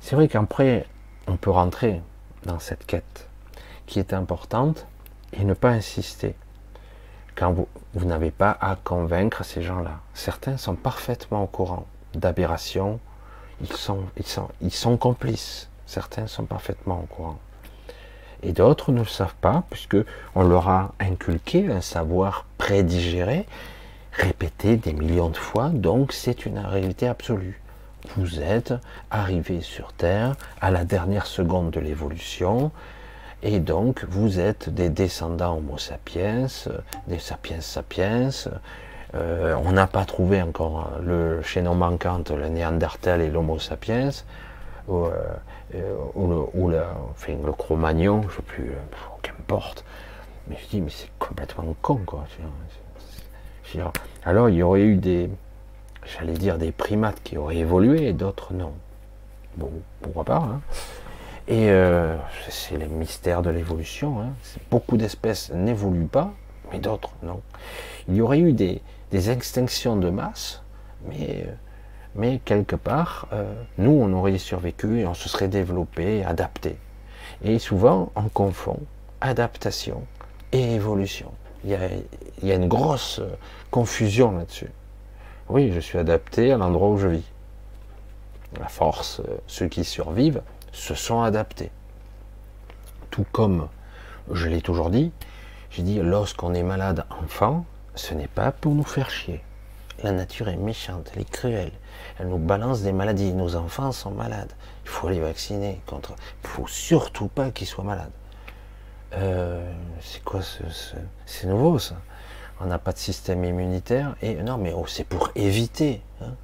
C'est vrai qu'après, on peut rentrer dans cette quête qui est importante et ne pas insister quand vous, vous n'avez pas à convaincre ces gens-là. Certains sont parfaitement au courant d'aberrations, ils sont, ils, sont, ils sont complices. Certains sont parfaitement au courant. Et d'autres ne le savent pas, puisque on leur a inculqué un savoir prédigéré répété des millions de fois, donc c'est une réalité absolue. Vous êtes arrivé sur Terre à la dernière seconde de l'évolution, et donc vous êtes des descendants Homo sapiens, des sapiens sapiens. Euh, on n'a pas trouvé encore le chaînon manquant, le néandertal et l'Homo sapiens, ou, euh, le Cro-Magnon, je ne sais plus, qu'importe. Mais je dis, mais c'est complètement con, quoi. Alors il y aurait eu des, j'allais dire des primates qui auraient évolué et d'autres non. Bon, pourquoi pas. Hein. Et euh, c'est les mystères de l'évolution. Hein. Beaucoup d'espèces n'évoluent pas, mais d'autres non. Il y aurait eu des, extinctions de masse, mais, euh, quelque part, euh, nous, on aurait survécu et on se serait développé, adapté. Et souvent, on confond adaptation et évolution. Il y a une grosse confusion là-dessus. Oui, je suis adapté à l'endroit où je vis. La force, ceux qui survivent, se sont adaptés. Tout comme je l'ai toujours dit, j'ai dit lorsqu'on est malade enfant, ce n'est pas pour nous faire chier. La nature est méchante, elle est cruelle. Elle nous balance des maladies. Nos enfants sont malades. Il faut les vacciner contre. Il faut surtout pas qu'ils soient malades. Euh, c'est quoi ce, C'est nouveau ça? On n'a pas de système immunitaire et non mais oh, c'est pour éviter. Hein,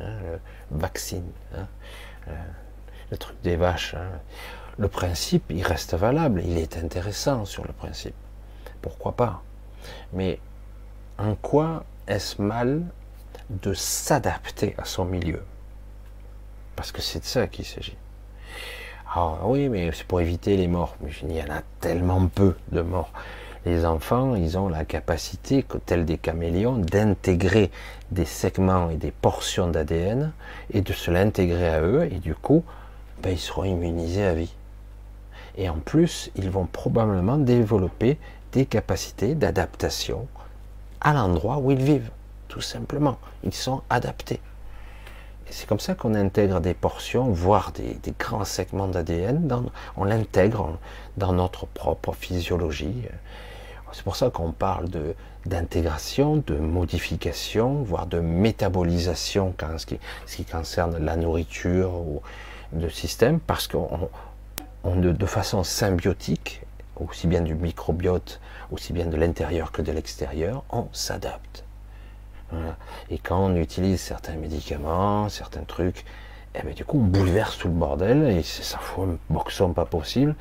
hein, le vaccine. Hein, euh, le truc des vaches. Hein. Le principe, il reste valable, il est intéressant sur le principe. Pourquoi pas? Mais en quoi est-ce mal de s'adapter à son milieu? Parce que c'est de ça qu'il s'agit. Ah oui, mais c'est pour éviter les morts. Mais il y en a tellement peu de morts. Les enfants, ils ont la capacité, tels des caméléons, d'intégrer des segments et des portions d'ADN et de se l'intégrer à eux. Et du coup, ben, ils seront immunisés à vie. Et en plus, ils vont probablement développer des capacités d'adaptation à l'endroit où ils vivent, tout simplement. Ils sont adaptés. C'est comme ça qu'on intègre des portions, voire des, grands segments d'ADN, on l'intègre dans notre propre physiologie. C'est pour ça qu'on parle d'intégration, de modification, voire de métabolisation quand ce qui, ce qui concerne la nourriture ou, de système parce qu'on de, façon symbiotique, aussi bien du microbiote, aussi bien de l'intérieur que de l'extérieur, on s'adapte. Et quand on utilise certains médicaments, certains trucs, eh bien, du coup, on bouleverse tout le bordel et ça fout un boxon pas possible.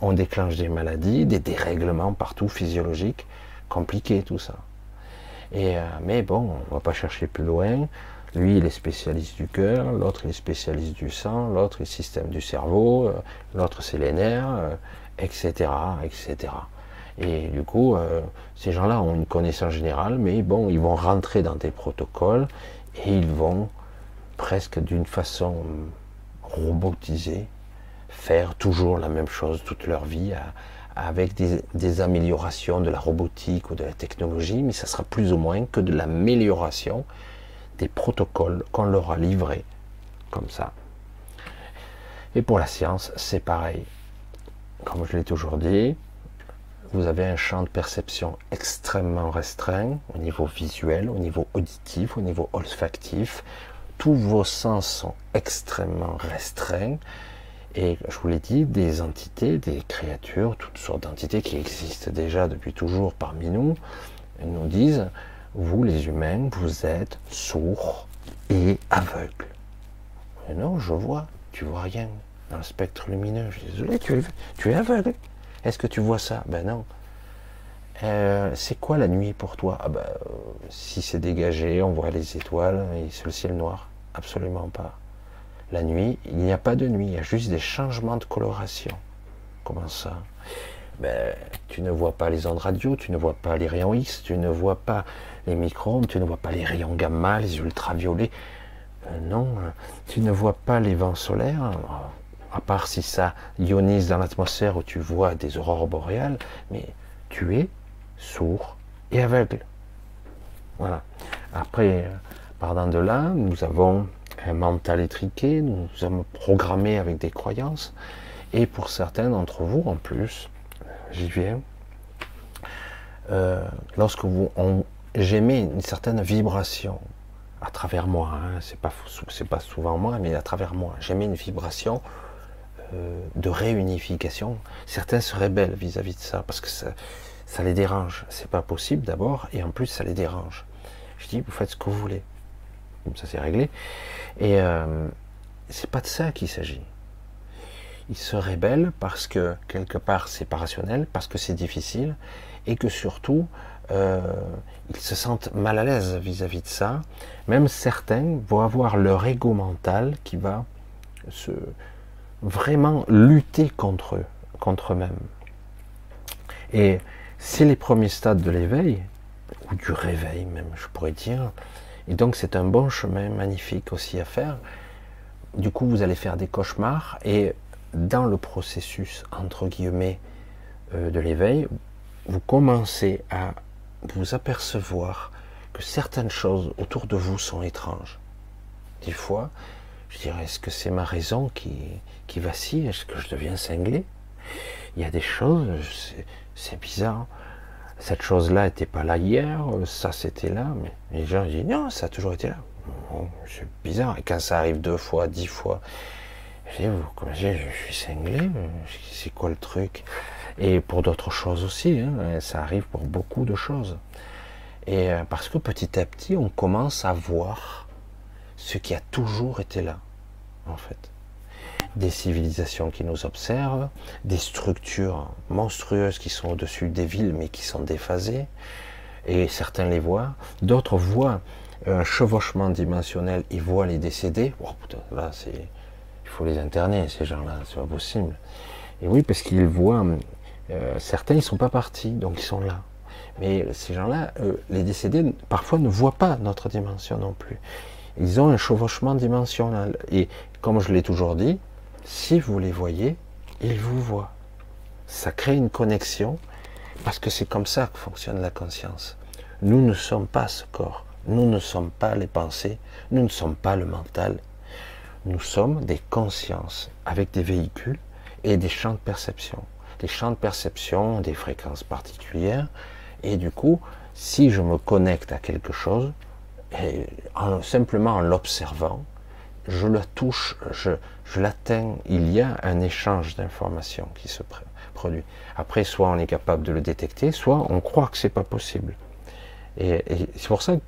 On, déclenche des maladies, des dérèglements partout physiologiques, compliqué tout ça. Et, euh, mais bon, on va pas chercher plus loin. Lui, il est spécialiste du cœur, l'autre, il est spécialiste du sang, l'autre, il est système du cerveau, euh, l'autre, c'est les nerfs, etc., euh, etc. Et du coup, euh, ces gens-là ont une connaissance générale, mais bon, ils vont rentrer dans des protocoles et ils vont presque d'une façon robotisée faire toujours la même chose toute leur vie avec des, des, améliorations de la robotique ou de la technologie, mais ça sera plus ou moins que de l'amélioration protocoles qu'on leur a livrés, comme ça. Et pour la science, c'est pareil. Comme je l'ai toujours dit, vous avez un champ de perception extrêmement restreint au niveau visuel, au niveau auditif, au niveau olfactif. Tous vos sens sont extrêmement restreints. Et je vous l'ai dit, des entités, des créatures, toutes sortes d'entités qui existent déjà depuis toujours parmi nous, nous disent vous les humains, vous êtes sourds et aveugles. Non, je vois, tu vois rien dans le spectre lumineux. Je suis désolé, tu es, tu es aveugle. Est-ce que tu vois ça? Ben non. Euh, c'est quoi la nuit pour toi? Ah ben, Si c'est dégagé, on voit les étoiles et c'est le ciel noir. Absolument pas. La nuit, il n'y a pas de nuit, il y a juste des changements de coloration. Comment ça? Ben, Tu ne vois pas les ondes radio, tu ne vois pas les rayons X, tu ne vois pas les micro-ondes, tu ne vois pas les rayons gamma, les ultraviolets. Euh, non, tu ne vois pas les vents solaires, à part si ça ionise dans l'atmosphère où tu vois des aurores boréales, mais tu es sourd et aveugle. Voilà. Après, partant de là, nous avons un mental étriqué, nous sommes programmés avec des croyances, et pour certains d'entre vous, en plus, j'y viens, euh, lorsque vous, j'émets une certaine vibration à travers moi. Hein. C'est pas souvent moi, mais à travers moi. J'émets une vibration euh, de réunification. Certains se rebellent vis-à-vis de ça parce que ça, les dérange. C'est pas possible d'abord, et en plus ça les dérange. Je dis, vous faites ce que vous voulez. Comme ça, c'est réglé. Et euh, c'est pas de ça qu'il s'agit. Ils se rébellent parce que quelque part c'est pas rationnel, parce que c'est difficile, et que surtout euh, ils se sentent mal à l'aise vis-à-vis de ça. Même certains vont avoir leur ego mental qui va se vraiment lutter contre eux, contre eux-mêmes. Et c'est les premiers stades de l'éveil, ou du réveil même, je pourrais dire. Et donc c'est un bon chemin magnifique aussi à faire. Du coup, vous allez faire des cauchemars et dans le processus, entre guillemets, euh, de l'éveil, vous commencez à vous apercevoir que certaines choses autour de vous sont étranges. Des fois, je dirais, est-ce que c'est ma raison qui, vacille? Est-ce que je deviens cinglé? Il y a des choses, c'est bizarre. Cette chose-là n'était pas là hier, ça c'était là, mais les gens disent non, ça a toujours été là. c'est bizarre. Et quand ça arrive deux fois, dix fois, je dis, je suis cinglé, c'est quoi le truc? Et pour d'autres choses aussi, hein, ça arrive pour beaucoup de choses. Et euh, parce que petit à petit, on commence à voir ce qui a toujours été là, en fait. Des civilisations qui nous observent, des structures monstrueuses qui sont au-dessus des villes mais qui sont déphasées, et certains les voient, d'autres voient un chevauchement dimensionnel, ils voient les décédés. Oh putain, là, il faut les interner, ces gens-là, c'est pas possible. Et oui, parce qu'ils voient euh, certains, ils sont pas partis, donc ils sont là. Mais ces gens-là, les décédés, parfois ne voient pas notre dimension non plus. Ils ont un chevauchement dimensionnel. Et comme je l'ai toujours dit, si vous les voyez, ils vous voient. Ça crée une connexion, parce que c'est comme ça que fonctionne la conscience. Nous ne sommes pas ce corps. Nous ne sommes pas les pensées. Nous ne sommes pas le mental. Nous sommes des consciences avec des véhicules et des champs de perception des champs de perception, des fréquences particulières. Et du coup, si je me connecte à quelque chose, et simplement en l'observant, je la touche, je, je l'atteins, il y a un échange d'informations qui se produit. Après, soit on est capable de le détecter, soit on croit que c'est pas possible. Et, et c'est pour ça que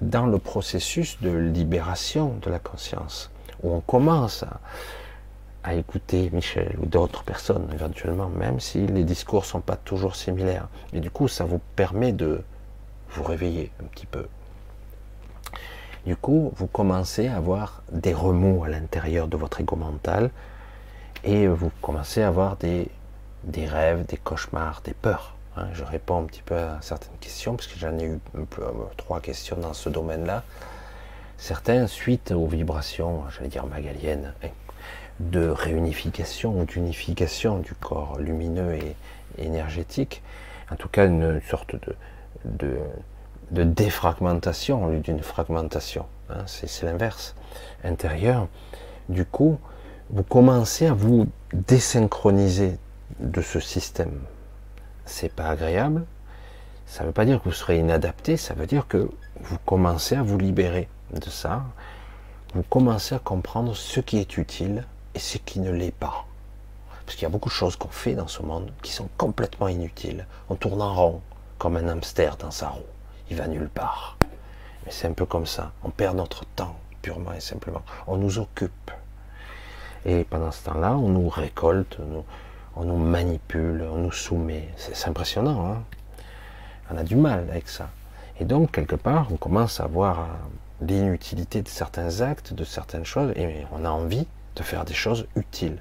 dans le processus de libération de la conscience, où on commence à, à écouter Michel ou d'autres personnes éventuellement, même si les discours sont pas toujours similaires. Et du coup, ça vous permet de vous réveiller un petit peu. Du coup, vous commencez à avoir des remous à l'intérieur de votre ego mental et vous commencez à avoir des, des rêves, des cauchemars, des peurs. Hein. Je réponds un petit peu à certaines questions parce que j'en ai eu euh, trois questions dans ce domaine-là. Certains, suite aux vibrations, j'allais dire magaliennes, de réunification ou d'unification du corps lumineux et énergétique, en tout cas une sorte de, de, défragmentation au lieu d'une fragmentation. Hein, c'est l'inverse intérieur. Du coup, vous commencez à vous désynchroniser de ce système. C'est pas agréable. Ça ne veut pas dire que vous serez inadapté, ça veut dire que vous commencez à vous libérer de ça. Vous commencez à comprendre ce qui est utile et ce qui ne l'est pas. Parce qu'il y a beaucoup de choses qu'on fait dans ce monde qui sont complètement inutiles. On tourne en rond, comme un hamster dans sa roue. Il va nulle part. Mais c'est un peu comme ça. On perd notre temps, purement et simplement. On nous occupe. Et pendant ce temps-là, on nous récolte, on nous, manipule, on nous soumet. C'est impressionnant. Hein on a du mal avec ça. Et donc, quelque part, on commence à voir l'inutilité de certains actes, de certaines choses, et on a envie de faire des choses utiles.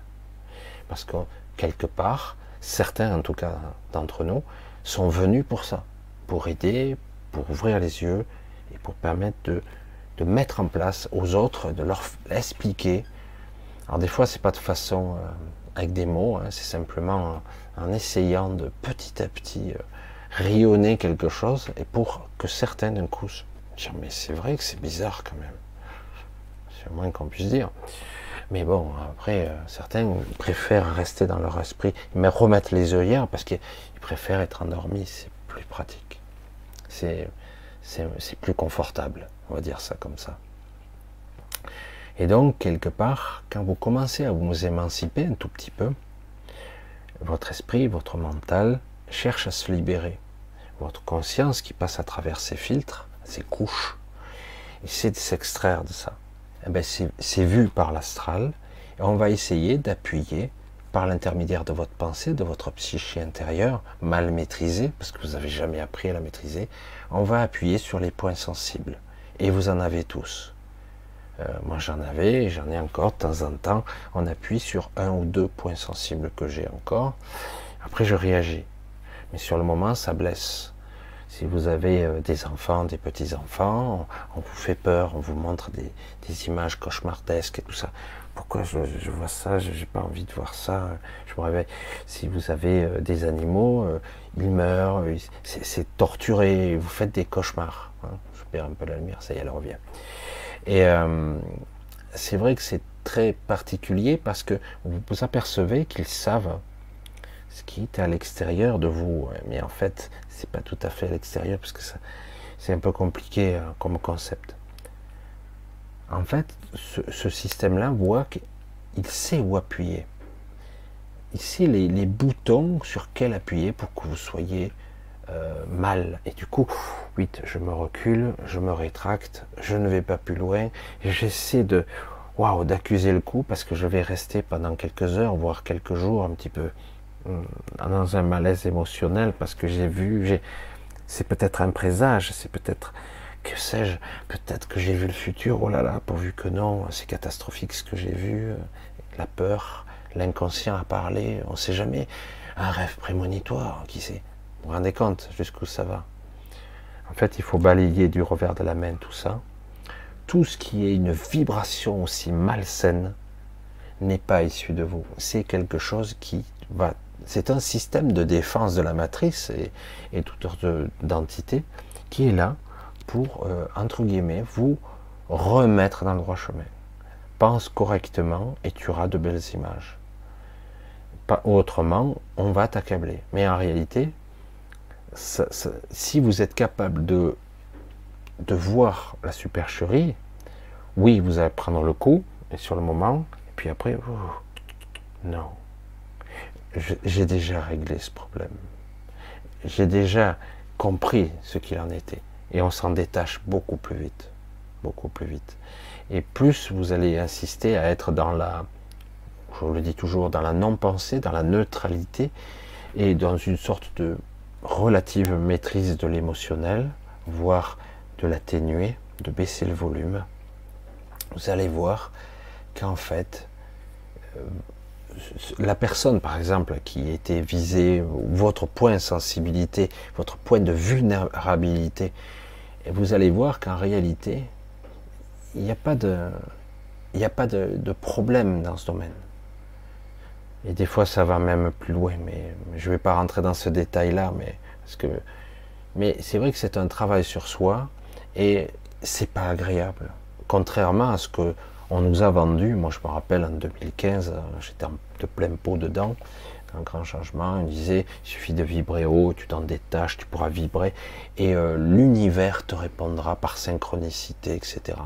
Parce que quelque part, certains en tout cas d'entre nous, sont venus pour ça, pour aider, pour ouvrir les yeux et pour permettre de, de mettre en place aux autres, de leur expliquer. Alors des fois, c'est pas de façon euh, avec des mots, hein, c'est simplement en, essayant de petit à petit euh, rayonner quelque chose et pour que certains d'un coup dire mais c'est vrai que c'est bizarre quand même. C'est le moins qu'on puisse dire. Mais bon, après, euh, certains préfèrent rester dans leur esprit, mais remettre les œillères parce qu'ils préfèrent être endormis, c'est plus pratique. C'est plus confortable, on va dire ça comme ça. Et donc, quelque part, quand vous commencez à vous émanciper un tout petit peu, votre esprit, votre mental cherche à se libérer. Votre conscience qui passe à travers ces filtres, ces couches, essaie de s'extraire de ça. Eh ben, c'est vu par l'astral, on va essayer d'appuyer par l'intermédiaire de votre pensée, de votre psyché intérieure, mal maîtrisée, parce que vous n'avez jamais appris à la maîtriser, on va appuyer sur les points sensibles. Et vous en avez tous. Euh, moi j'en avais j'en ai encore de temps en temps. On appuie sur un ou deux points sensibles que j'ai encore. Après je réagis. Mais sur le moment ça blesse. Si vous avez euh, des enfants, des petits-enfants, on vous fait peur, on vous montre des, images cauchemardesques et tout ça. Pourquoi je, vois ça? Je n'ai pas envie de voir ça. Je me réveille. Si vous avez euh, des animaux, ils meurent, c'est torturé, vous faites des cauchemars. Hein. Je perds un peu la lumière, ça y est, elle revient. Et euh, c'est vrai que c'est très particulier parce que vous vous apercevez qu'ils savent qui est à l'extérieur de vous. Mais en fait, c'est pas tout à fait à l'extérieur parce que c'est un peu compliqué euh, comme concept. En fait, ce, système-là voit qu'il sait où appuyer. Il sait les, boutons sur quels appuyer pour que vous soyez euh, mal. Et du coup, vite, je me recule, je me rétracte, je ne vais pas plus loin. J'essaie de, waouh, d'accuser le coup parce que je vais rester pendant quelques heures, voire quelques jours, un petit peu dans un malaise émotionnel parce que j'ai vu, c'est peut-être un présage, c'est peut-être, que sais-je, peut-être que j'ai vu le futur. Oh là là, pourvu que non, c'est catastrophique ce que j'ai vu, la peur, l'inconscient a parlé, on ne sait jamais. Un rêve prémonitoire, qui sait vous vous rendez compte jusqu'où ça va En fait, il faut balayer du revers de la main tout ça. Tout ce qui est une vibration aussi malsaine n'est pas issu de vous. C'est quelque chose qui va. C'est un système de défense de la matrice et, et toute d'entité qui est là pour, euh, entre guillemets, vous remettre dans le droit chemin. Pense correctement et tu auras de belles images. Pas autrement, on va t'accabler. Mais en réalité, si vous êtes capable de, de voir la supercherie, oui, vous allez prendre le coup, et sur le moment, et puis après, non. J'ai déjà réglé ce problème. J'ai déjà compris ce qu'il en était. Et on s'en détache beaucoup plus vite. Beaucoup plus vite. Et plus vous allez insister à être dans la, je le dis toujours, dans la non-pensée, dans la neutralité, et dans une sorte de relative maîtrise de l'émotionnel, voire de l'atténuer, de baisser le volume, vous allez voir qu'en fait, euh, la personne, par exemple, qui était visée, votre point de sensibilité, votre point de vulnérabilité, vous allez voir qu'en réalité, il n'y a pas de, a pas de problème dans ce domaine. Et des fois, ça va même plus loin, mais je ne vais pas rentrer dans ce détail-là, mais parce que, mais c'est vrai que c'est un travail sur soi et c'est pas agréable. Contrairement à ce que on nous a vendu, moi je me rappelle en 2015, j'étais de plein pot dedans, un grand changement, on disait il suffit de vibrer haut, tu t'en détaches, tu pourras vibrer et euh, l'univers te répondra par synchronicité, etc.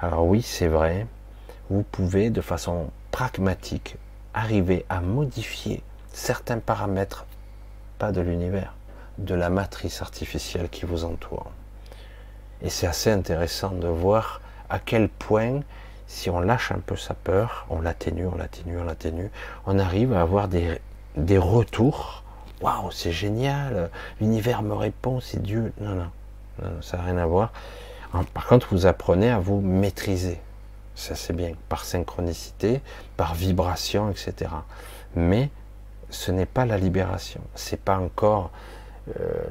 Alors oui, c'est vrai, vous pouvez de façon pragmatique arriver à modifier certains paramètres, pas de l'univers, de la matrice artificielle qui vous entoure. Et c'est assez intéressant de voir à quel point, si on lâche un peu sa peur, on l'atténue, on l'atténue, on l'atténue, on arrive à avoir des, des retours. Waouh, c'est génial, l'univers me répond, c'est Dieu. Non, non, ça n'a rien à voir. Par contre, vous apprenez à vous maîtriser ça c'est bien, par synchronicité, par vibration, etc. Mais ce n'est pas la libération, c'est pas encore, euh,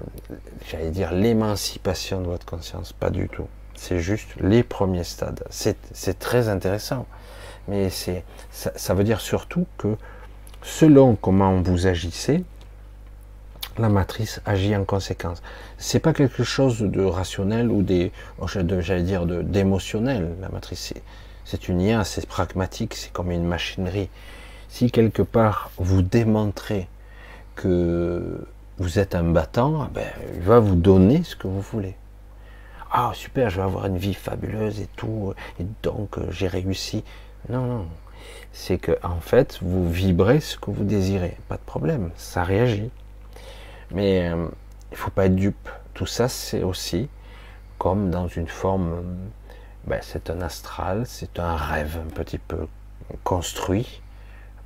j'allais dire, l'émancipation de votre conscience, pas du tout. C'est juste les premiers stades. C'est très intéressant, mais ça, ça, veut dire surtout que selon comment vous agissez, la matrice agit en conséquence. C'est pas quelque chose de rationnel ou des, j'allais dire, d'émotionnel. La matrice, c'est une IA, c'est pragmatique, c'est comme une machinerie. Si quelque part vous démontrez que vous êtes un battant, eh ben, il va vous donner ce que vous voulez. Ah super, je vais avoir une vie fabuleuse et tout, et donc euh, j'ai réussi. Non, non. C'est que en fait, vous vibrez ce que vous désirez. Pas de problème, ça réagit. Mais euh, il ne faut pas être dupe. Tout ça, c'est aussi comme dans une forme ben, c'est un astral, c'est un rêve un petit peu construit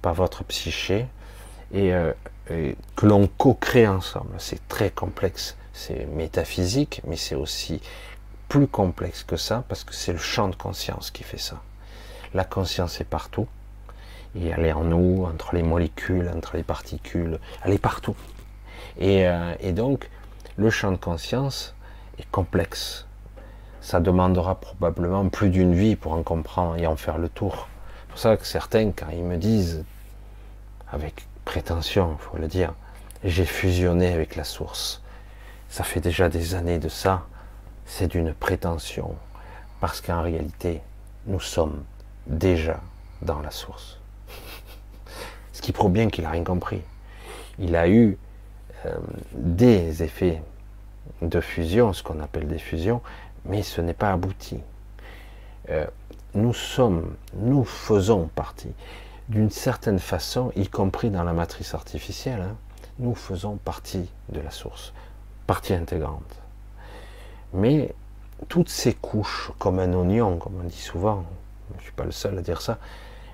par votre psyché, et, euh, que l'on co-crée ensemble. C'est très complexe, c'est métaphysique, mais c'est aussi plus complexe que ça, parce que c'est le champ de conscience qui fait ça. La conscience est partout, et elle est en nous, entre les molécules, entre les particules, elle est partout. Et, euh, donc, le champ de conscience est complexe. Ça demandera probablement plus d'une vie pour en comprendre et en faire le tour. C'est pour ça que certains, quand ils me disent, avec prétention, il faut le dire, j'ai fusionné avec la source. Ça fait déjà des années de ça. C'est d'une prétention. Parce qu'en réalité, nous sommes déjà dans la source. (laughs) Ce qui prouve bien qu'il n'a rien compris. Il a eu euh, des effets de fusion, ce qu'on appelle des fusions, mais ce n'est pas abouti. Euh, nous sommes, nous faisons partie, d'une certaine façon, y compris dans la matrice artificielle, hein, nous faisons partie de la source, partie intégrante. Mais toutes ces couches, comme un oignon, comme on dit souvent, je ne suis pas le seul à dire ça,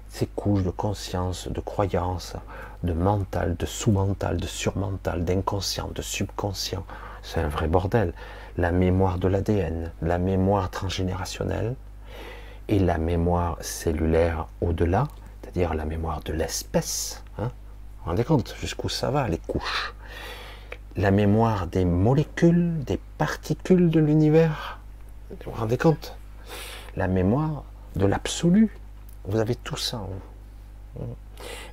ces couches de conscience, de croyance, de mental, de sous-mental, de surmental, d'inconscient, de subconscient, c'est un vrai bordel. La mémoire de l'ADN, la mémoire transgénérationnelle et la mémoire cellulaire au-delà, c'est-à-dire la mémoire de l'espèce. Hein vous vous rendez compte jusqu'où ça va, les couches? La mémoire des molécules, des particules de l'univers. Vous vous rendez compte? La mémoire de l'absolu. Vous avez tout ça en vous.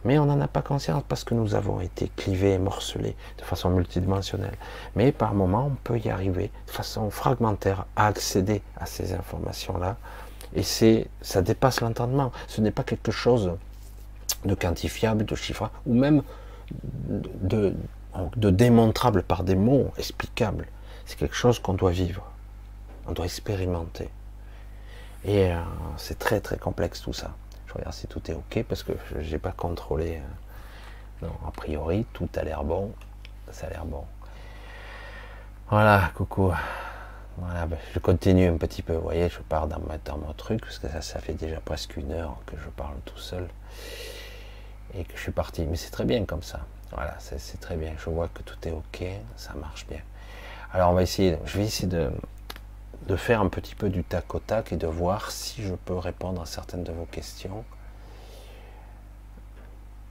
Mais on n'en a pas conscience parce que nous avons été clivés, morcelés de façon multidimensionnelle. Mais par moment, on peut y arriver de façon fragmentaire à accéder à ces informations-là. Et c'est, ça dépasse l'entendement. Ce n'est pas quelque chose de quantifiable, de chiffrable, ou même de, de démontrable par des mots explicables. C'est quelque chose qu'on doit vivre, on doit expérimenter. Et euh, c'est très très complexe tout ça regarde si tout est ok parce que je n'ai pas contrôlé. Euh, non, a priori, tout a l'air bon. Ça a l'air bon. Voilà, coucou. Voilà, ben, je continue un petit peu. Vous voyez, je pars dans, dans mon truc parce que ça, ça fait déjà presque une heure que je parle tout seul et que je suis parti. Mais c'est très bien comme ça. Voilà, c'est très bien. Je vois que tout est ok, ça marche bien. Alors on va essayer. Je vais essayer de de faire un petit peu du tac au tac et de voir si je peux répondre à certaines de vos questions.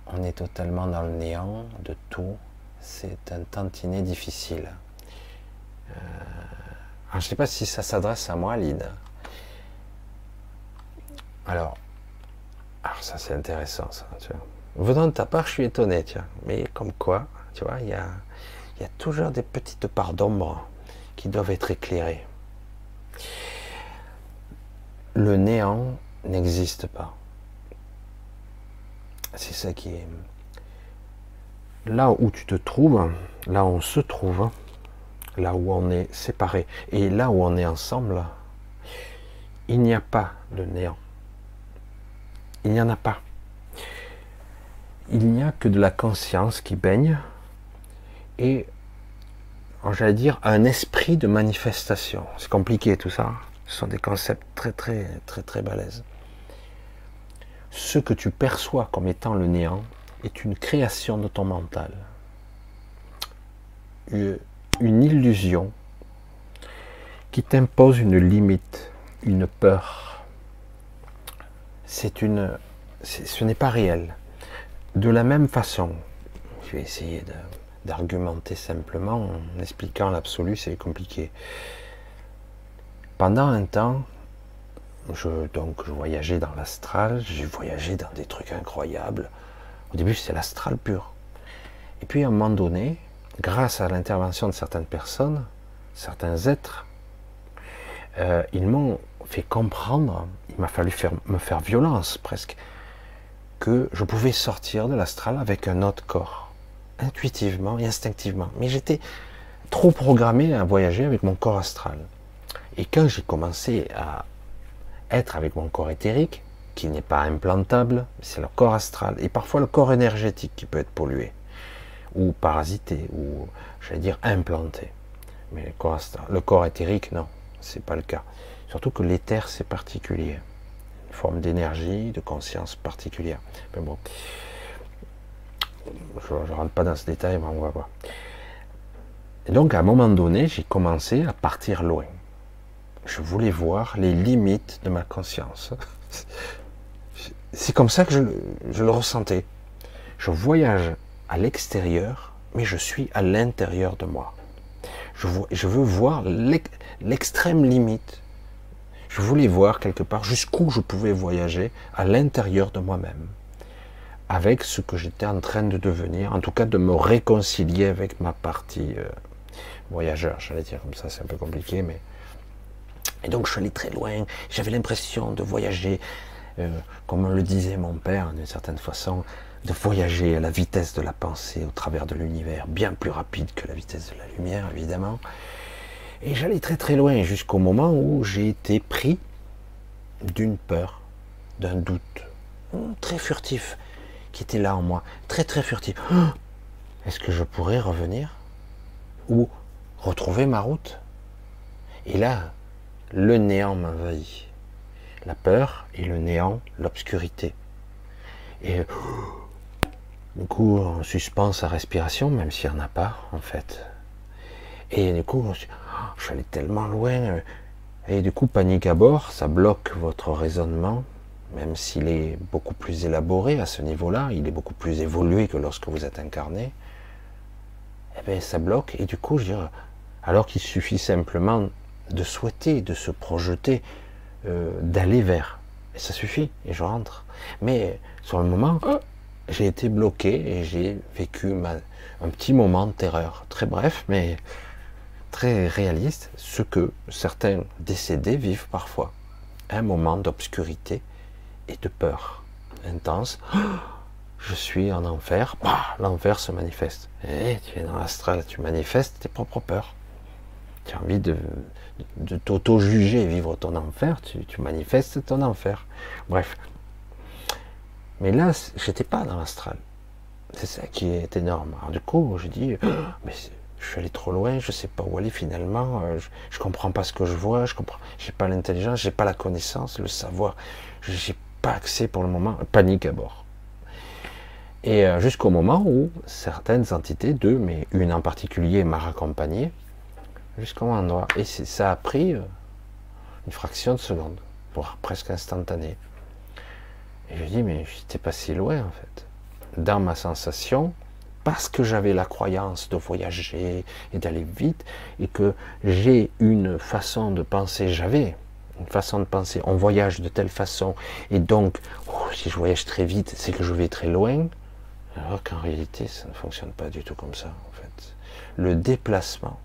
On est totalement dans le néant de tout. C'est un tantinet difficile. Euh, je ne sais pas si ça s'adresse à moi, Lyd. Alors, alors ça c'est intéressant ça. Venant de ta part, je suis étonné, tiens. Mais comme quoi, tu vois, il y a, y a toujours des petites parts d'ombre qui doivent être éclairées. Le néant n'existe pas. C'est ça qui est. Là où tu te trouves, là où on se trouve, là où on est séparé, et là où on est ensemble, il n'y a pas de néant. Il n'y en a pas. Il n'y a que de la conscience qui baigne et j'allais dire, un esprit de manifestation. C'est compliqué tout ça. Ce sont des concepts très très très très balèzes. Ce que tu perçois comme étant le néant est une création de ton mental. Une illusion qui t'impose une limite, une peur. C'est une, ce n'est pas réel. De la même façon, je vais essayer d'argumenter simplement en expliquant l'absolu, c'est compliqué. Pendant un temps, je, donc, je voyageais dans l'astral, j'ai voyagé dans des trucs incroyables. Au début, c'est l'astral pur. Et puis, à un moment donné, grâce à l'intervention de certaines personnes, certains êtres, euh, ils m'ont fait comprendre, il m'a fallu me faire violence presque, que je pouvais sortir de l'astral avec un autre corps intuitivement et instinctivement. Mais j'étais trop programmé à voyager avec mon corps astral. Et quand j'ai commencé à être avec mon corps éthérique, qui n'est pas implantable, c'est le corps astral, et parfois le corps énergétique qui peut être pollué, ou parasité, ou j'allais dire implanté. Mais le corps, astral, le corps éthérique, non, c'est pas le cas. Surtout que l'éther, c'est particulier. Forme d'énergie, de conscience particulière. Mais bon. je ne rentre pas dans ce détail, mais on va voir. Et donc, à un moment donné, j'ai commencé à partir loin. Je voulais voir les limites de ma conscience. (laughs) C'est comme ça que je, le ressentais. Je voyage à l'extérieur, mais je suis à l'intérieur de moi. Je veux voir l'extrême limite. Je voulais voir quelque part jusqu'où je pouvais voyager à l'intérieur de moi-même avec ce que j'étais en train de devenir, en tout cas de me réconcilier avec ma partie euh, voyageur, j'allais dire comme ça, c'est un peu compliqué, mais... Et donc je suis allé très loin, j'avais l'impression de voyager, euh, comme le disait mon père d'une certaine façon, de voyager à la vitesse de la pensée au travers de l'univers, bien plus rapide que la vitesse de la lumière, évidemment. Et j'allais très très loin jusqu'au moment où j'ai été pris d'une peur, d'un doute, très furtif, qui était là en moi, très très furtif. (gasps) Est-ce que je pourrais revenir Ou retrouver ma route? Et là, le néant m'envahit. La peur et le néant, l'obscurité. Et (gasps) du coup, on suspend sa respiration, même s'il n'y en a pas, en fait. Et du coup, je suis allé tellement loin. Et du coup, panique à bord, ça bloque votre raisonnement, même s'il est beaucoup plus élaboré à ce niveau-là, il est beaucoup plus évolué que lorsque vous êtes incarné, eh bien, ça bloque. Et du coup, je dirais, alors qu'il suffit simplement de souhaiter, de se projeter, euh, d'aller vers. Et ça suffit, et je rentre. Mais sur le moment, j'ai été bloqué et j'ai vécu un petit moment de terreur. Très bref, mais très réaliste, ce que certains décédés vivent parfois. Un moment d'obscurité et de peur intense. (gasps) Je suis en enfer, bah, l'enfer se manifeste. Eh, tu es dans l'astral, tu manifestes tes propres peurs. Tu as envie de, de, t'auto-juger, vivre ton enfer, tu, manifestes ton enfer. Bref. Mais là, j'étais pas dans l'astral. C'est ça qui est énorme. Alors du coup, je dis, (gasps) je suis allé trop loin, je sais pas où aller finalement, euh, je, je comprends pas ce que je vois, je comprends, j'ai pas l'intelligence, j'ai pas la connaissance, le savoir, j'ai pas accès pour le moment, panique à bord. Et euh, jusqu'au moment où certaines entités, deux, mais une en particulier m'a raccompagné jusqu'au endroit. Et ça a pris euh, une fraction de seconde, voire presque instantané. Et je dis, mais j'étais pas si loin en fait. Dans ma sensation, parce que j'avais la croyance de voyager et d'aller vite, et que j'ai une façon de penser, j'avais, une façon de penser, on voyage de telle façon, et donc, oh, si je voyage très vite, c'est que je vais très loin, alors qu'en réalité, ça ne fonctionne pas du tout comme ça, en fait. Le déplacement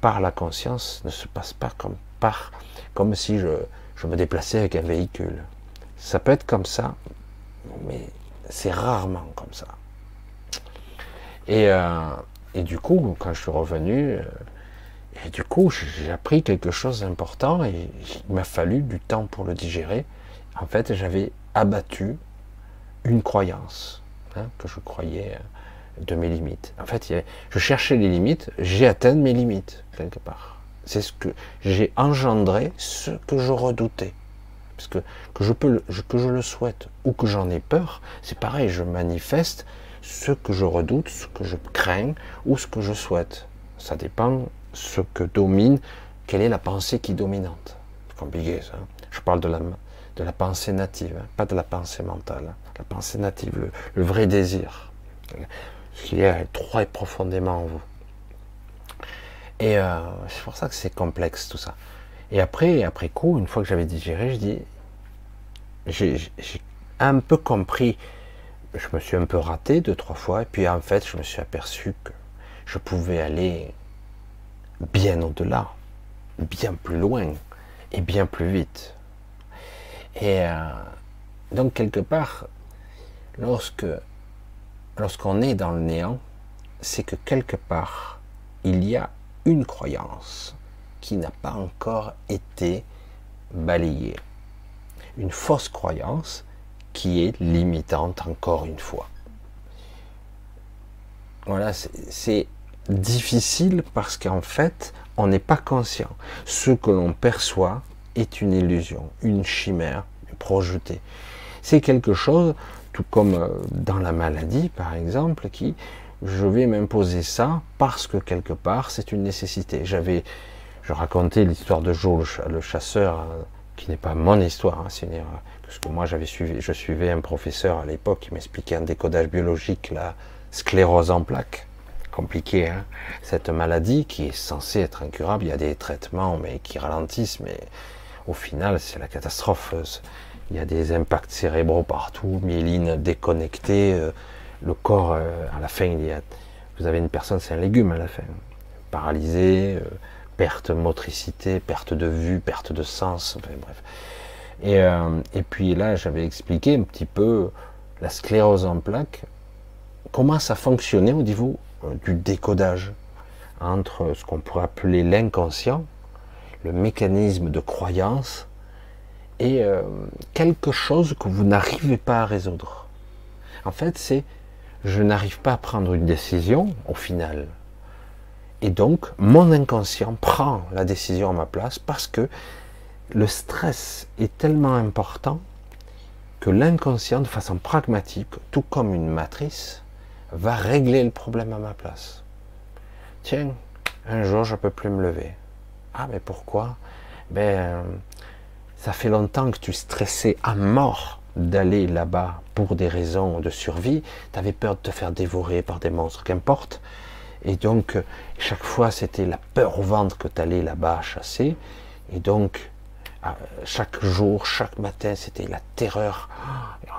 par la conscience ne se passe pas comme par, comme si je, je me déplaçais avec un véhicule. Ça peut être comme ça, mais c'est rarement comme ça. Et, euh, et du coup, quand je suis revenu, euh, et du coup, j'ai appris quelque chose d'important et il m'a fallu du temps pour le digérer. En fait, j'avais abattu une croyance hein, que je croyais euh, de mes limites. En fait, je cherchais les limites, j'ai atteint mes limites quelque part. C'est ce que j'ai engendré, ce que je redoutais. Parce que que je, peux, que je le souhaite ou que j'en ai peur, c'est pareil, je manifeste ce que je redoute, ce que je crains ou ce que je souhaite. Ça dépend ce que domine, quelle est la pensée qui est dominante. C'est compliqué ça. Je parle de la, de la pensée native, hein, pas de la pensée mentale. Hein. La pensée native, le, vrai désir, ce qui est très profondément en vous. Et euh, c'est pour ça que c'est complexe tout ça. Et après, après coup, une fois que j'avais digéré, je dis, j'ai un peu compris, je me suis un peu raté deux, trois fois, et puis en fait, je me suis aperçu que je pouvais aller bien au-delà, bien plus loin et bien plus vite. Et euh, donc quelque part, lorsque lorsqu'on est dans le néant, c'est que quelque part, il y a une croyance qui n'a pas encore été balayée. Une fausse croyance qui est limitante encore une fois. Voilà, c'est difficile parce qu'en fait, on n'est pas conscient. Ce que l'on perçoit est une illusion, une chimère, projetée. C'est quelque chose tout comme euh, dans la maladie, par exemple, qui je vais m'imposer ça parce que quelque part c'est une nécessité. J'avais, je racontais l'histoire de Joe le chasseur, hein, qui n'est pas mon histoire, hein, c'est parce que moi j'avais suivi, je suivais un professeur à l'époque qui m'expliquait un décodage biologique, la sclérose en plaques, compliqué, hein. cette maladie qui est censée être incurable. Il y a des traitements mais qui ralentissent, mais au final c'est la catastrophe. Il y a des impacts cérébraux partout, myéline déconnectée, euh, le corps, euh, à la fin, il y a, vous avez une personne, c'est un légume à la fin, paralysé, euh, perte motricité, perte de vue, perte de sens, enfin bref. Et, et puis là, j'avais expliqué un petit peu la sclérose en plaques, comment ça fonctionnait au niveau du décodage entre ce qu'on pourrait appeler l'inconscient, le mécanisme de croyance, et euh, quelque chose que vous n'arrivez pas à résoudre? En fait, c'est je n'arrive pas à prendre une décision au final. Et donc, mon inconscient prend la décision à ma place parce que le stress est tellement important que l'inconscient, de façon pragmatique, tout comme une matrice, va régler le problème à ma place. Tiens, un jour, je ne peux plus me lever. Ah, mais pourquoi? Ben, ça fait longtemps que tu stressais à mort d'aller là-bas pour des raisons de survie, tu avais peur de te faire dévorer par des monstres, qu'importe. Et donc, chaque fois, c'était la peur au ventre que tu allais là-bas chasser. Et donc, chaque jour, chaque matin, c'était la terreur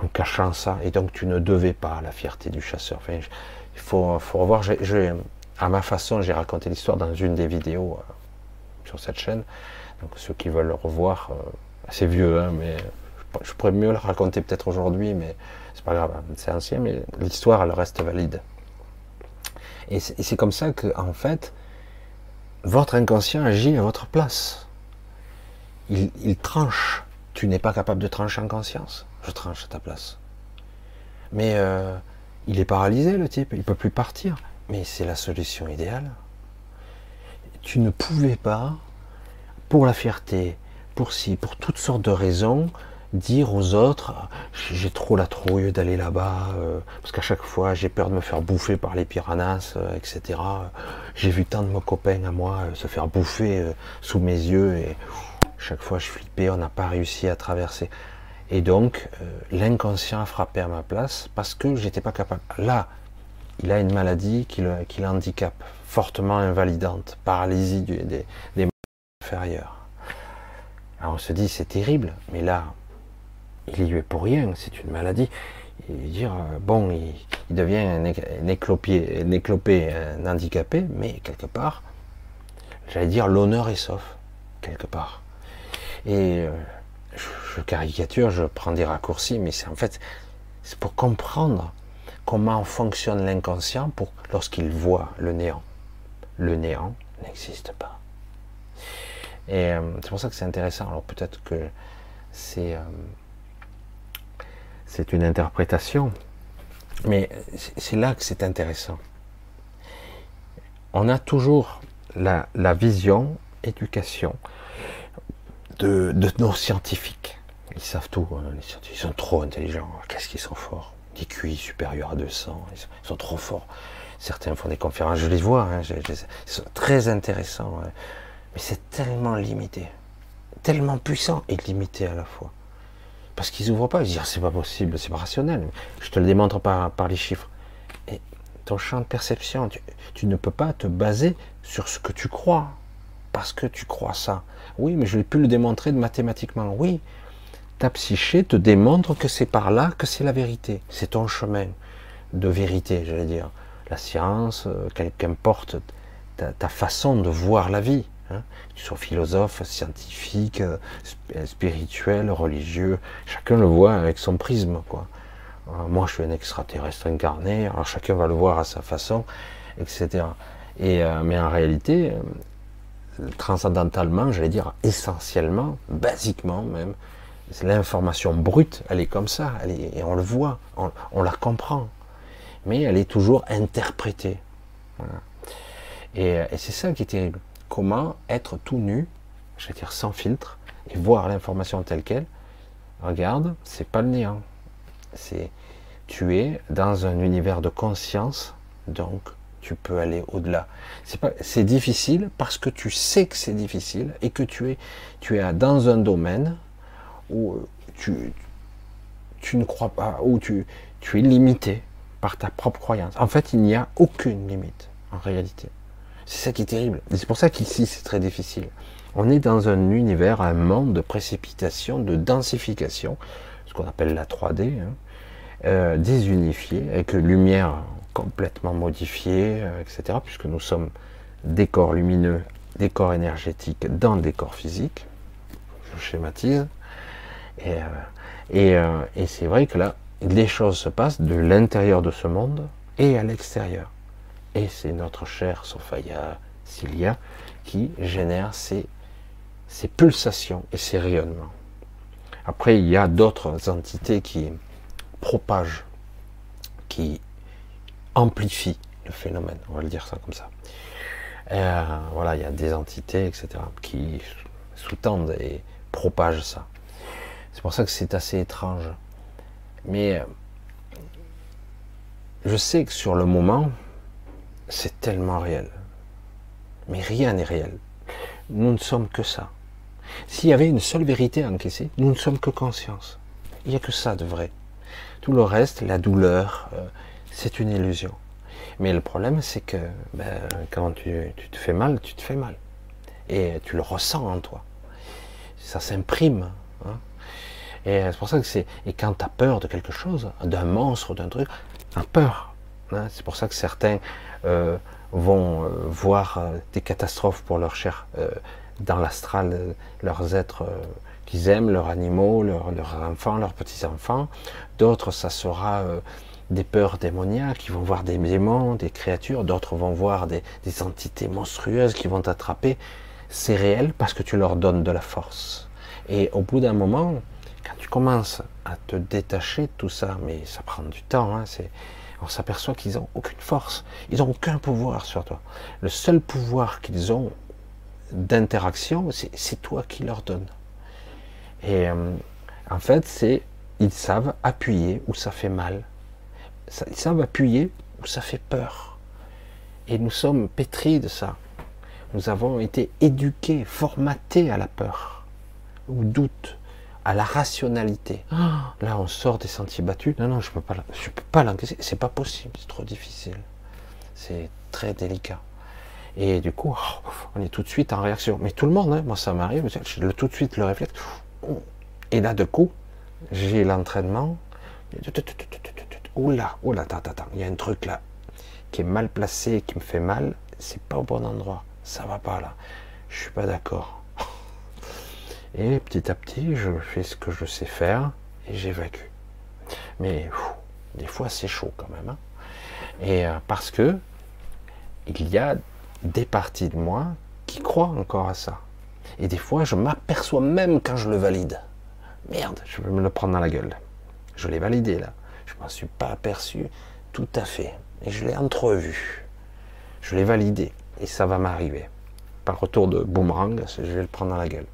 en cachant ça. Et donc, tu ne devais pas la fierté du chasseur. Il faut, revoir. à ma façon, j'ai raconté l'histoire dans une des vidéos euh, sur cette chaîne. Donc, ceux qui veulent le revoir, euh, c'est vieux, hein, mais je pourrais mieux le raconter peut-être aujourd'hui, mais c'est pas grave, c'est ancien, mais l'histoire, elle reste valide. Et c'est comme ça que, en fait, votre inconscient agit à votre place. Il, tranche. Tu n'es pas capable de trancher en conscience. Je tranche à ta place. Mais euh, il est paralysé, le type. Il peut plus partir. Mais c'est la solution idéale. Tu ne pouvais pas, pour la fierté, pour si, pour toutes sortes de raisons, dire aux autres j'ai trop la trouille d'aller là-bas euh, parce qu'à chaque fois j'ai peur de me faire bouffer par les piranhas, euh, etc. J'ai vu tant de mes copains à moi euh, se faire bouffer sous mes yeux et chaque fois je flippais, on n'a pas réussi à traverser. Et donc l'inconscient a frappé à ma place parce que j'étais pas capable. Là, il a une maladie qui le, fortement invalidante, paralysie des, des inférieurs. Alors on se dit c'est terrible, mais là, il y est pour rien, c'est une maladie. Et dire, euh, bon, il, devient un éclopé, un handicapé, mais quelque part, j'allais dire l'honneur est sauf, quelque part. Et euh, je, caricature, je prends des raccourcis, mais c'est en fait, c'est pour comprendre comment fonctionne l'inconscient pour lorsqu'il voit le néant. Le néant n'existe pas. Et euh, c'est pour ça que c'est intéressant. Alors peut-être que c'est euh, c'est une interprétation, mais c'est là que c'est intéressant. On a toujours la, la vision, éducation de, nos scientifiques. Ils savent tout, hein, les scientifiques. Ils sont trop intelligents. Qu'est-ce qu'ils sont forts Des QI supérieurs à 200. Ils sont, trop forts. Certains font des conférences, je les vois. Hein, ils sont très intéressants. Mais c'est tellement limité, tellement puissant et limité à la fois. Parce qu'ils n'ouvrent pas, ils disent ah, c'est pas possible, c'est pas rationnel. Je te le démontre par, par les chiffres. Et ton champ de perception, tu, ne peux pas te baser sur ce que tu crois. Parce que tu crois ça. Oui, mais je l'ai pu le démontrer mathématiquement. Oui, ta psyché te démontre que c'est par là que c'est la vérité. C'est ton chemin de vérité, j'allais dire. La science, euh, qu'importe ta, ta façon de voir la vie. Hein, que tu sois philosophe, scientifique, euh, spirituel, religieux, chacun le voit avec son prisme. Euh, moi, je suis un extraterrestre incarné, alors chacun va le voir à sa façon, etc. Et, mais en réalité, transcendamentalement, j'allais dire essentiellement, basiquement même, l'information brute, elle est comme ça, elle et on le voit, on, la comprend, mais elle est toujours interprétée. Et, et c'est ça qui est terrible comment être tout nu, je vais dire sans filtre, et voir l'information telle qu'elle. Regarde, c'est pas le néant. C'est tu es dans un univers de conscience, donc tu peux aller au-delà. C'est difficile parce que tu sais que c'est difficile et que tu es, tu es dans un domaine où tu, tu ne crois pas, où tu, tu es limité par ta propre croyance. En fait, il n'y a aucune limite en réalité. C'est ça qui est terrible. C'est pour ça qu'ici c'est très difficile. On est dans un univers, un monde de précipitation, de densification, ce qu'on appelle la 3D, hein, euh, désunifié, avec lumière complètement modifiée, euh, etc. Puisque nous sommes des corps lumineux, des corps énergétiques dans des corps physiques. Je schématise. Et, euh, et c'est vrai que là, les choses se passent de l'intérieur de ce monde et à l'extérieur. Et c'est notre chère Sophia Cilia qui génère ces pulsations et ces rayonnements. Après, il y a d'autres entités qui propagent, qui amplifient le phénomène, on va le dire ça comme ça. Euh, voilà, il y a des entités, etc., qui sous-tendent et propagent ça. C'est pour ça que c'est assez étrange. Mais euh, je sais que sur le moment, c'est tellement réel. Mais rien n'est réel. Nous ne sommes que ça. S'il y avait une seule vérité à encaisser, nous ne sommes que conscience. Il n'y a que ça de vrai. Tout le reste, la douleur, euh, c'est une illusion. Mais le problème, c'est que ben, quand tu, te fais mal, tu te fais mal. Et tu le ressens en toi. Ça s'imprime. Hein. Et c'est pour ça que c'est. Et quand tu as peur de quelque chose, d'un monstre, d'un truc, tu as peur. Hein. C'est pour ça que certains euh, vont euh, voir euh, des catastrophes pour leurs chers dans l'astral, leurs êtres qu'ils aiment, leurs animaux, leurs, enfants, leurs petits-enfants. D'autres, ça sera des peurs démoniaques, qui vont voir des démons, des créatures. D'autres vont voir des, entités monstrueuses qui vont t'attraper. C'est réel parce que tu leur donnes de la force. Et au bout d'un moment, quand tu commences à te détacher de tout ça, mais ça prend du temps, hein, on s'aperçoit qu'ils n'ont aucune force, ils n'ont aucun pouvoir sur toi. Le seul pouvoir qu'ils ont d'interaction, c'est toi qui leur donnes. Et euh, en fait, c'est ils savent appuyer où ça fait mal. Ils savent appuyer où ça fait peur. Et nous sommes pétris de ça. Nous avons été éduqués, formatés à la peur, au doute, à la rationalité. Ah. là, on sort des sentiers battus. Non, non, je peux pas, je peux pas l'encaisser. C'est pas possible. C'est trop difficile. C'est très délicat. Et du coup, oh, on est tout de suite en réaction. Mais tout le monde, hein, moi ça m'arrive, j'ai tout de suite le réflexe. Et là, de coup, j'ai l'entraînement. Oula, oula, attends, attends, il y a un truc là qui est mal placé, qui me fait mal. C'est pas au bon endroit. Ça va pas là. Je suis pas d'accord. (laughs) Et petit à petit, je fais ce que je sais faire et j'évacue. Mais des fois, c'est chaud quand même. Hein. et euh, parce que il y a des parties de moi qui croient encore à ça. Et des fois, je m'aperçois même quand je le valide. Merde, je vais me le prendre dans la gueule. Je l'ai validé là. Je m'en suis pas aperçu tout à fait. Et je l'ai entrevu. Je l'ai validé. Et ça va m'arriver. Par retour de boomerang, je vais le prendre dans la gueule.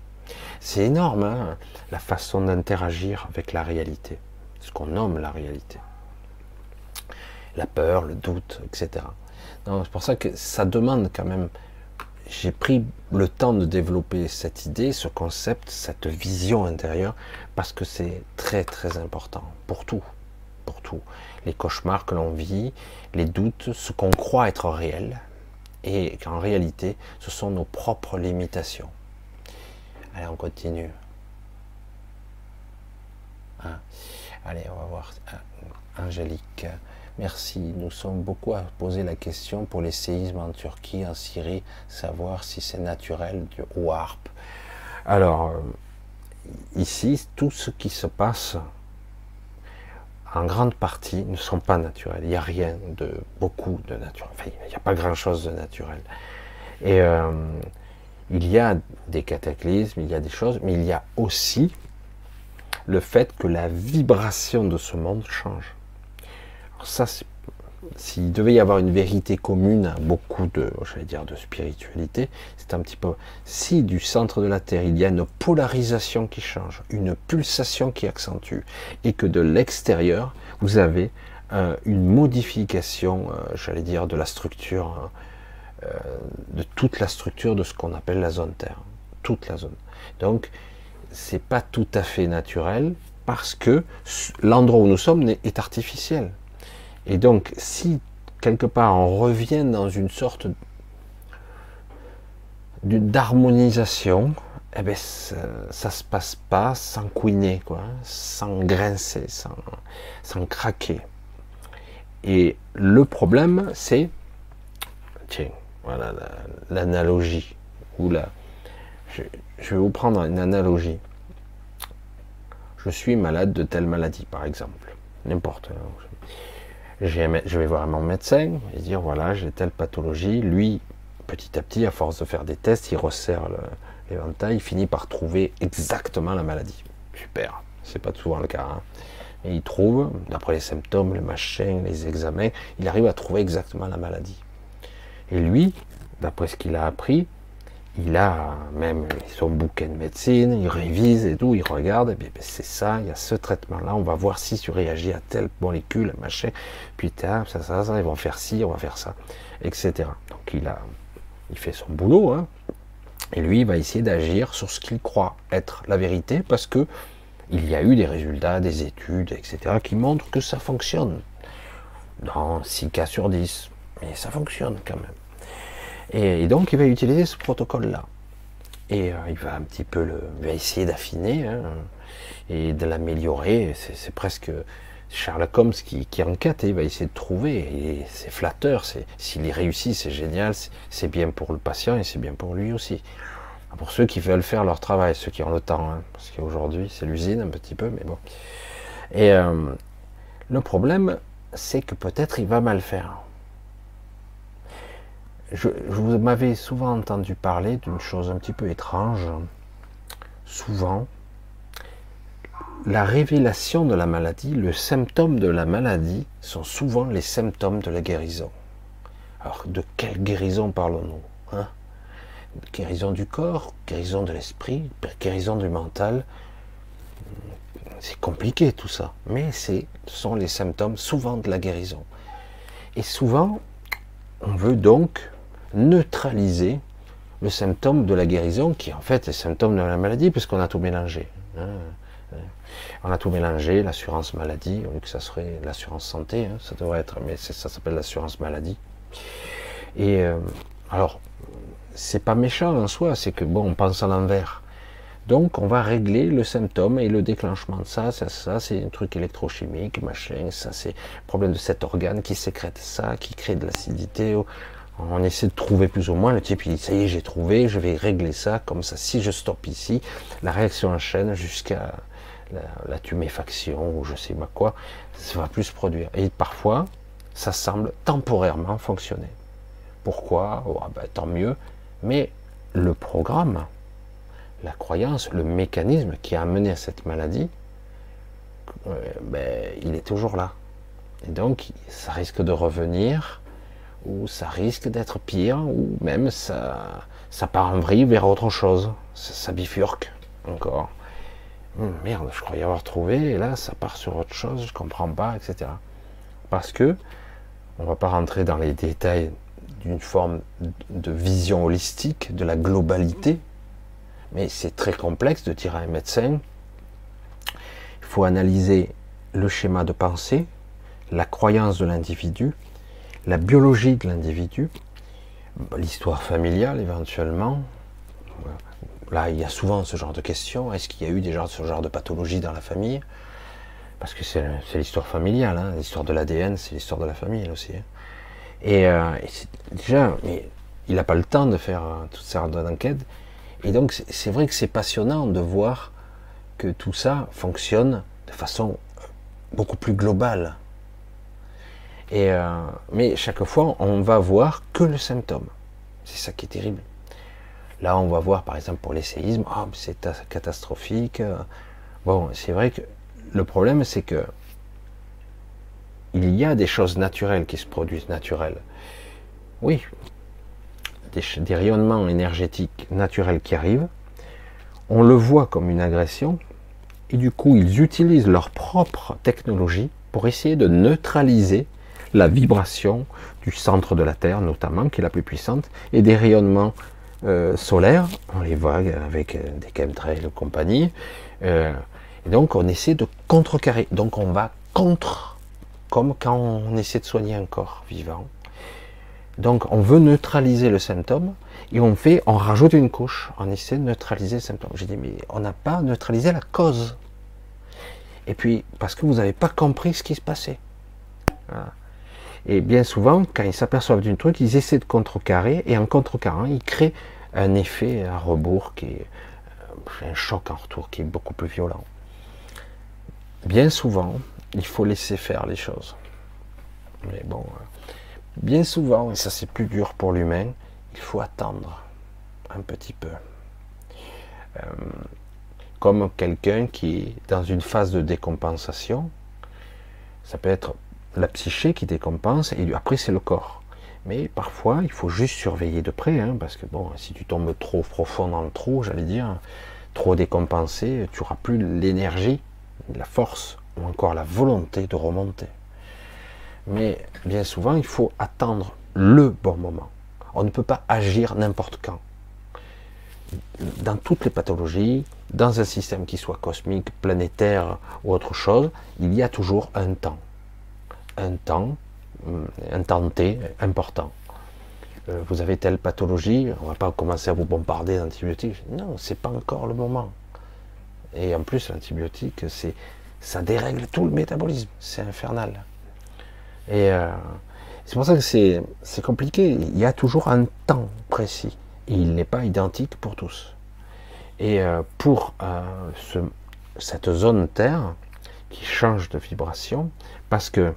C'est énorme, hein, la façon d'interagir avec la réalité, ce qu'on nomme la réalité. La peur, le doute, etc. C'est pour ça que ça demande quand même. J'ai pris le temps de développer cette idée, ce concept, cette vision intérieure, parce que c'est très très important pour tout, pour. Les cauchemars que l'on vit, les doutes, ce qu'on croit être réel, et qu'en réalité, ce sont nos propres limitations. Allez, on continue. Ah. Allez, on va voir. Ah, Angélique, merci. Nous sommes beaucoup à poser la question pour les séismes en Turquie, en Syrie, savoir si c'est naturel ou harpe. Alors, euh, ici, tout ce qui se passe, en grande partie, ne sont pas naturels. Il n'y a rien de beaucoup de naturel. Il n'y a pas grand-chose de naturel. Et euh, il y a des cataclysmes, il y a des choses, mais il y a aussi le fait que la vibration de ce monde change. Ça, s'il devait y avoir une vérité commune beaucoup de, j'allais dire, de spiritualité, c'est un petit peu, si du centre de la Terre il y a une polarisation qui change, une pulsation qui accentue, et que de l'extérieur vous avez euh, une modification, euh, j'allais dire, de la structure, euh, de toute la structure de ce qu'on appelle la zone Terre, toute la zone. Donc, c'est pas tout à fait naturel parce que l'endroit où nous sommes est artificiel. Et donc, si quelque part on revient dans une sorte d'harmonisation, eh ben, ça, ne se passe pas sans couiner, quoi, sans grincer, sans, craquer. Et le problème, c'est, tiens, voilà l'analogie, je, vais vous prendre une analogie. Je suis malade de telle maladie, par exemple, n'importe. Je vais voir mon médecin et dire voilà, j'ai telle pathologie. Lui, petit à petit, à force de faire des tests, il resserre l'éventail, il finit par trouver exactement la maladie. Super, c'est pas souvent le cas. Hein. Et il trouve, d'après les symptômes, le machin, les examens, il arrive à trouver exactement la maladie. Et lui, d'après ce qu'il a appris, il a même son bouquin de médecine, il révise et tout, il regarde, et bien ben, c'est ça, il y a ce traitement-là, on va voir si tu réagis à telle molécule, machin, puis ça, ça, ça, ils vont faire ci, on va faire ça, etc. Donc il a, il fait son boulot, hein, et lui, il va essayer d'agir sur ce qu'il croit être la vérité, parce que il y a eu des résultats, des études, etc., qui montrent que ça fonctionne. Dans 6 cas sur 10, mais ça fonctionne quand même. Et, donc, il va utiliser ce protocole-là. Et euh, il va un petit peu va essayer d'affiner hein, et de l'améliorer. C'est presque Sherlock Holmes qui, enquête et il va essayer de trouver. C'est flatteur. S'il y réussit, c'est génial. C'est bien pour le patient et c'est bien pour lui aussi. Pour ceux qui veulent faire leur travail, ceux qui ont le temps, hein, parce qu'aujourd'hui c'est l'usine un petit peu, mais bon. Et euh, le problème, c'est que peut-être il va mal faire je, vous m'avez souvent entendu parler d'une chose un petit peu étrange. Souvent, la révélation de la maladie, le symptôme de la maladie sont souvent les symptômes de la guérison. Alors, de quelle guérison parlons-nous hein? Guérison du corps, guérison de l'esprit, guérison du mental. C'est compliqué tout ça, mais ce sont les symptômes souvent de la guérison. Et souvent, on veut donc neutraliser le symptôme de la guérison, qui en fait est symptôme de la maladie, puisqu'on a tout mélangé. Hein. On a tout mélangé, l'assurance maladie, au lieu que ça serait l'assurance santé, hein, ça devrait être, mais ça s'appelle l'assurance maladie. Et euh, alors, c'est pas méchant en soi, c'est que bon, on pense à l'envers. Donc, on va régler le symptôme et le déclenchement de ça, ça, ça, c'est un truc électrochimique, machin, ça, c'est problème de cet organe qui sécrète ça, qui crée de l'acidité on essaie de trouver plus ou moins, le type il dit ça y est j'ai trouvé, je vais régler ça, comme ça si je stoppe ici, la réaction enchaîne jusqu'à la, tuméfaction ou je sais pas quoi, ça va plus se produire. Et parfois, ça semble temporairement fonctionner. Pourquoi? Oh, ben, Tant mieux, mais le programme, la croyance, le mécanisme qui a amené à cette maladie, euh, ben, il est toujours là. Et donc, ça risque de revenir ou ça risque d'être pire, ou même ça, ça part en vrille vers autre chose, ça, bifurque encore. Hum, merde, je croyais avoir trouvé, et là ça part sur autre chose, je comprends pas, etc. Parce que on va pas rentrer dans les détails d'une forme de vision holistique de la globalité, mais c'est très complexe de dire un médecin, il faut analyser le schéma de pensée, la croyance de l'individu, la biologie de l'individu, l'histoire familiale éventuellement. Là, il y a souvent ce genre de questions. Est-ce qu'il y a eu déjà ce genre de pathologie dans la famille? Parce que c'est l'histoire familiale, hein. l'histoire de l'ADN, c'est l'histoire de la famille aussi. Hein. Et, euh, déjà, mais il n'a pas le temps de faire euh, toutes ces d'enquêtes. Et donc, c'est vrai que c'est passionnant de voir que tout ça fonctionne de façon beaucoup plus globale. Euh, mais chaque fois, on va voir que le symptôme. C'est ça qui est terrible. Là, on va voir, par exemple, pour les séismes, oh, c'est catastrophique. Bon, c'est vrai que le problème, c'est que il y a des choses naturelles qui se produisent naturelles. Oui, des, rayonnements énergétiques naturels qui arrivent. On le voit comme une agression, et du coup, ils utilisent leur propre technologie pour essayer de neutraliser la vibration du centre de la Terre, notamment, qui est la plus puissante, et des rayonnements euh, solaires, on les voit avec euh, des chemtrails et compagnie, euh, et donc on essaie de contrecarrer, donc on va contre, comme quand on essaie de soigner un corps vivant. Donc on veut neutraliser le symptôme, et on fait, on rajoute une couche, on essaie de neutraliser le symptôme. J'ai dit, mais on n'a pas neutralisé la cause. Et puis, parce que vous n'avez pas compris ce qui se passait. Et bien souvent, quand ils s'aperçoivent d'une truc, ils essaient de contrecarrer, et en contrecarrant, ils créent un effet à rebours qui est euh, un choc en retour qui est beaucoup plus violent. Bien souvent, il faut laisser faire les choses. Mais bon, euh, bien souvent, et ça c'est plus dur pour l'humain, il faut attendre un petit peu. Euh, comme quelqu'un qui est dans une phase de décompensation, ça peut être la psyché qui décompense et après c'est le corps. Mais parfois il faut juste surveiller de près, hein, parce que bon, si tu tombes trop profond dans le trou, j'allais dire, trop décompensé, tu n'auras plus l'énergie, la force ou encore la volonté de remonter. Mais bien souvent, il faut attendre le bon moment. On ne peut pas agir n'importe quand. Dans toutes les pathologies, dans un système qui soit cosmique, planétaire ou autre chose, il y a toujours un temps. Un temps, euh, un temps T important. Euh, vous avez telle pathologie, on va pas commencer à vous bombarder d'antibiotiques. Non, c'est pas encore le moment. Et en plus, l'antibiotique, c'est, ça dérègle tout le métabolisme. C'est infernal. Et euh, c'est pour ça que c'est, c'est compliqué. Il y a toujours un temps précis. Il n'est pas identique pour tous. Et pour cette zone Terre qui change de vibration, parce que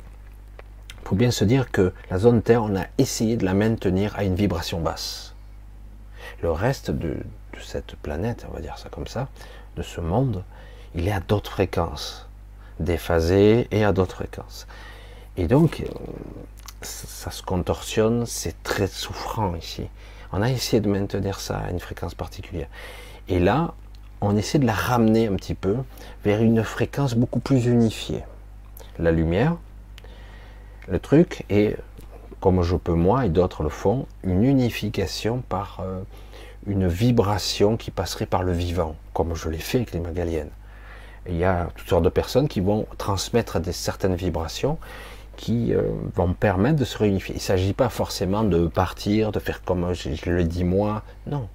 faut bien se dire que la zone Terre, on a essayé de la maintenir à une vibration basse. Le reste de, cette planète, on va dire ça comme ça, de ce monde, il est à d'autres fréquences, déphasé et à d'autres fréquences. Et donc, euh, ça se contorsionne, c'est très souffrant ici. On a essayé de maintenir ça à une fréquence particulière. Et là, on essaie de la ramener un petit peu vers une fréquence beaucoup plus unifiée. La lumière, le truc est, comme je peux moi et d'autres le font, une unification par euh, une vibration qui passerait par le vivant, comme je l'ai fait avec les magaliennes. il y a toutes sortes de personnes qui vont transmettre des certaines vibrations qui euh, vont permettre de se réunifier. Il ne s'agit pas forcément de partir, de faire comme je le dis moi, non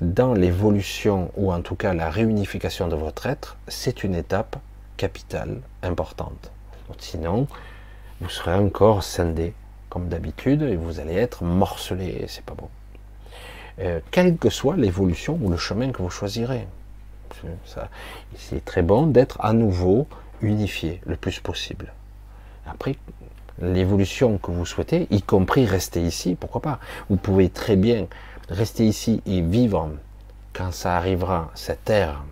dans l'évolution, ou en tout cas la réunification de votre être, c'est une étape capitale, importante. Sinon, vous serez encore scindé, comme d'habitude, et vous allez être morcelé, c'est pas bon. Euh, quelle que soit l'évolution ou le chemin que vous choisirez. C'est très bon d'être à nouveau unifié le plus possible. Après, l'évolution que vous souhaitez, y compris rester ici, pourquoi pas. Vous pouvez très bien rester ici et vivre quand ça arrivera, cette ère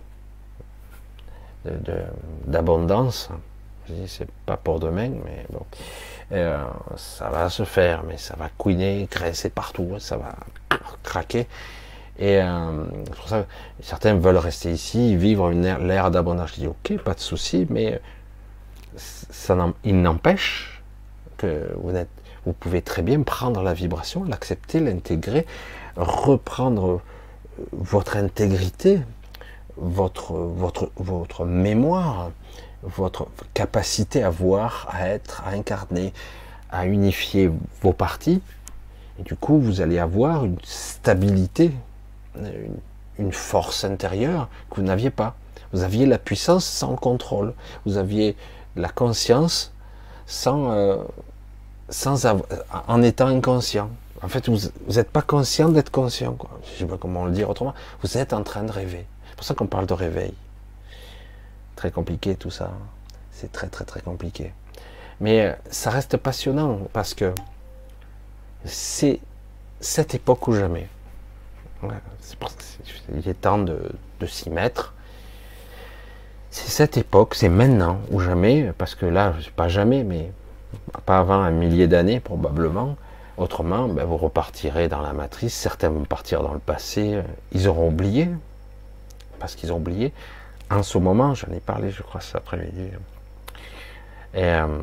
d'abondance, c'est pas pour demain, mais bon, euh, ça va se faire, mais ça va couiner, graisser partout, ça va craquer. Et euh, pour ça certains veulent rester ici, vivre une ère d'abondance. Je dis ok, pas de souci, mais ça il n'empêche que vous, vous pouvez très bien prendre la vibration, l'accepter, l'intégrer, reprendre euh, votre intégrité, votre, votre, votre mémoire, votre capacité à voir, à être, à incarner, à unifier vos parties. Et du coup, vous allez avoir une stabilité, une, force intérieure que vous n'aviez pas. Vous aviez la puissance sans contrôle. Vous aviez la conscience sans, euh, sans en étant inconscient. En fait, vous n'êtes pas conscient d'être conscient. Je ne sais pas comment le dire autrement. Vous êtes en train de rêver. C'est pour ça qu'on parle de réveil. Très compliqué tout ça. C'est très très très compliqué. Mais euh, ça reste passionnant parce que c'est cette époque ou jamais. il est temps de, s'y mettre. c'est cette époque, c'est maintenant ou jamais, parce que là, pas jamais, mais pas avant un millier d'années probablement. Autrement, ben, vous repartirez dans la matrice. Certains vont partir dans le passé. Ils auront oublié, parce qu'ils ont oublié. En ce moment, j'en ai parlé, je crois, cet après-midi. Euh,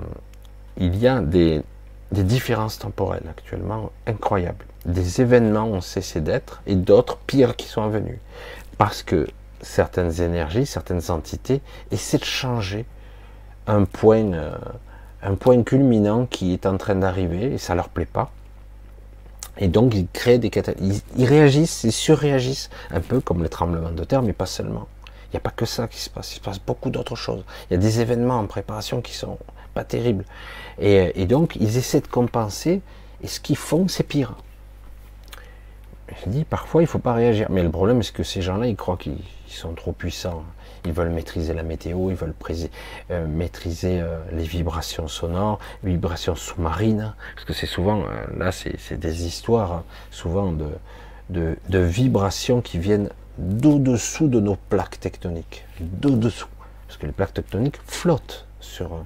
il y a des, différences temporelles actuellement incroyables. Des événements ont cessé d'être et d'autres pires qui sont venus. Parce que certaines énergies, certaines entités essaient de changer un point, euh, un point culminant qui est en train d'arriver et ça leur plaît pas. Et donc ils créent des catastrophes. Ils, réagissent, ils surréagissent, un peu comme les tremblements de terre, mais pas seulement. N'y a pas que ça qui se passe, il se passe beaucoup d'autres choses. Il y a des événements en préparation qui sont pas terribles. Et, et donc ils essaient de compenser, et ce qu'ils font, c'est pire. Je dis, parfois il faut pas réagir. Mais le problème, c'est que ces gens-là, ils croient qu'ils sont trop puissants? Ils veulent maîtriser la météo, ils veulent euh, maîtriser euh, les vibrations sonores, les vibrations sous-marines. Parce que c'est souvent, euh, là, c'est des histoires, hein, souvent de, vibrations qui viennent d'au-dessous de nos plaques tectoniques. D'au-dessous. Parce que les plaques tectoniques flottent sur,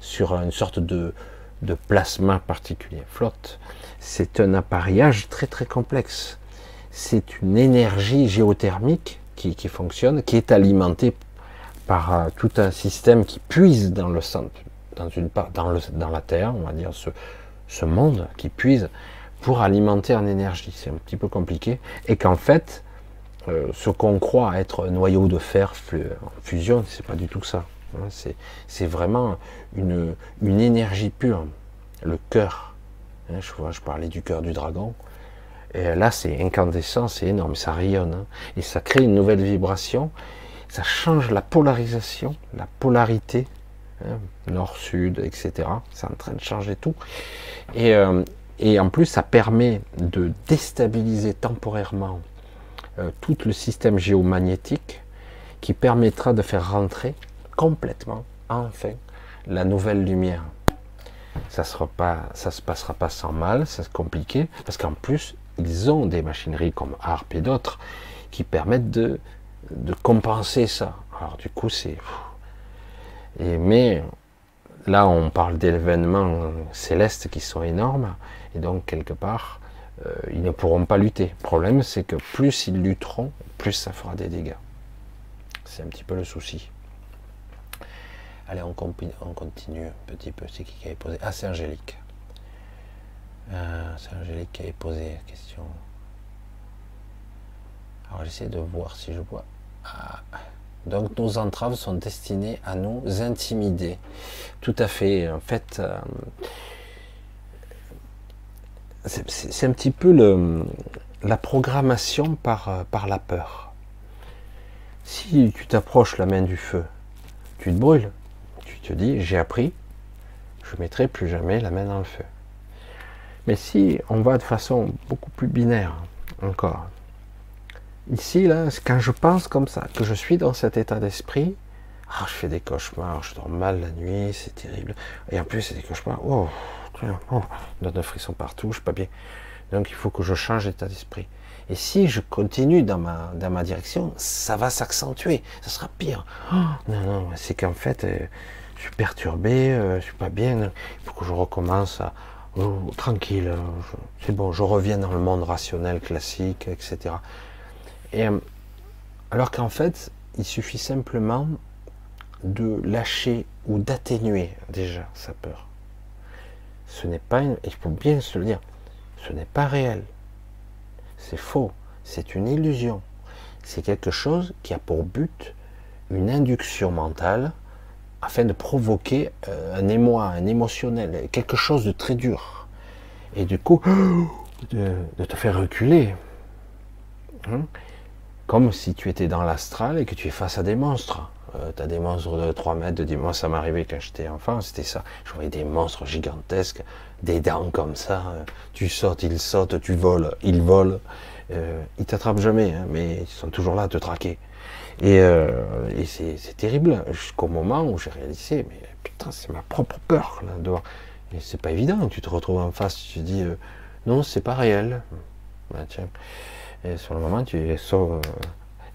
sur une sorte de, de plasma particulier. Flotte. C'est un appareillage très très complexe. C'est une énergie géothermique qui, fonctionne, qui est alimenté par euh, tout un système qui puise dans le centre, dans une part, dans, le, dans la Terre, on va dire ce, ce monde qui puise pour alimenter en énergie. C'est un petit peu compliqué et qu'en fait, euh, ce qu'on croit être un noyau de fer en fusion, c'est pas du tout ça. Hein. C'est vraiment une, une énergie pure, le cœur. Hein, je, je parlais du cœur du dragon. Et là, c'est incandescent, c'est énorme, ça rayonne. Hein. et ça crée une nouvelle vibration. Ça change la polarisation, la polarité, nord-sud, etc. C'est en train de changer tout. Euh, et, en plus, ça permet de déstabiliser temporairement euh, tout le système géomagnétique qui permettra de faire rentrer complètement, enfin, la nouvelle lumière. Ça ne se passera pas sans mal, c'est compliqué, parce qu'en plus, ils ont des machineries comme ARP et d'autres qui permettent de, de compenser ça. Alors du coup, c'est... Mais là, on parle d'événements célestes qui sont énormes, et donc quelque part, euh, ils ne pourront pas lutter. Le problème, c'est que plus ils lutteront, plus ça fera des dégâts. C'est un petit peu le souci. Allez, on, on continue un petit peu. C'est qui qui avait posé? Ah, c'est Angélique. Euh, c'est Angélique qui avait posé la question. Alors j'essaie de voir si je vois. Ah. Donc nos entraves sont destinées à nous intimider. Tout à fait. En fait, euh, c'est un petit peu la programmation par, euh, par la peur. Si tu t'approches la main du feu, tu te brûles. Tu te dis, j'ai appris, je mettrai plus jamais la main dans le feu. Mais si on va de façon beaucoup plus binaire encore, ici, là, quand je pense comme ça, que je suis dans cet état d'esprit, ah, je fais des cauchemars, je dors mal la nuit, c'est terrible. Et en plus, c'est des cauchemars, oh, oh, donne un frisson partout, je suis pas bien. Donc il faut que je change d'état d'esprit. Et si je continue dans ma, dans ma direction, ça va s'accentuer, ça sera pire. Oh, non, non, c'est qu'en fait, euh, je suis perturbé, euh, je suis pas bien, il faut que je recommence à, Oh, tranquille, c'est bon, je reviens dans le monde rationnel classique, etc. Et, euh, alors qu'en fait, il suffit simplement de lâcher ou d'atténuer déjà sa peur. Ce n'est pas, il faut bien se le dire, ce n'est pas réel. C'est faux, c'est une illusion. C'est quelque chose qui a pour but une induction mentale afin de provoquer euh, un émoi, un émotionnel, quelque chose de très dur. Et du coup, (gasps) de, te faire reculer. Hein? Comme si tu étais dans l'astral et que tu es face à des monstres. Euh, tu as des monstres de 3 mètres, de 10 moi ça m'arrivait quand j'étais enfant, c'était ça. Je voyais des monstres gigantesques, des dents comme ça. Euh, tu sautes, ils sautent, tu voles, ils volent. Euh, ils t'attrapent jamais, hein, mais ils sont toujours là à te traquer. Et, c'est terrible jusqu'au moment où j'ai réalisé, mais putain, c'est ma propre peur là dehors. Et c'est pas évident. Tu te retrouves en face, tu te dis non, c'est pas réel. tiens. Et sur le moment, tu sauves, euh,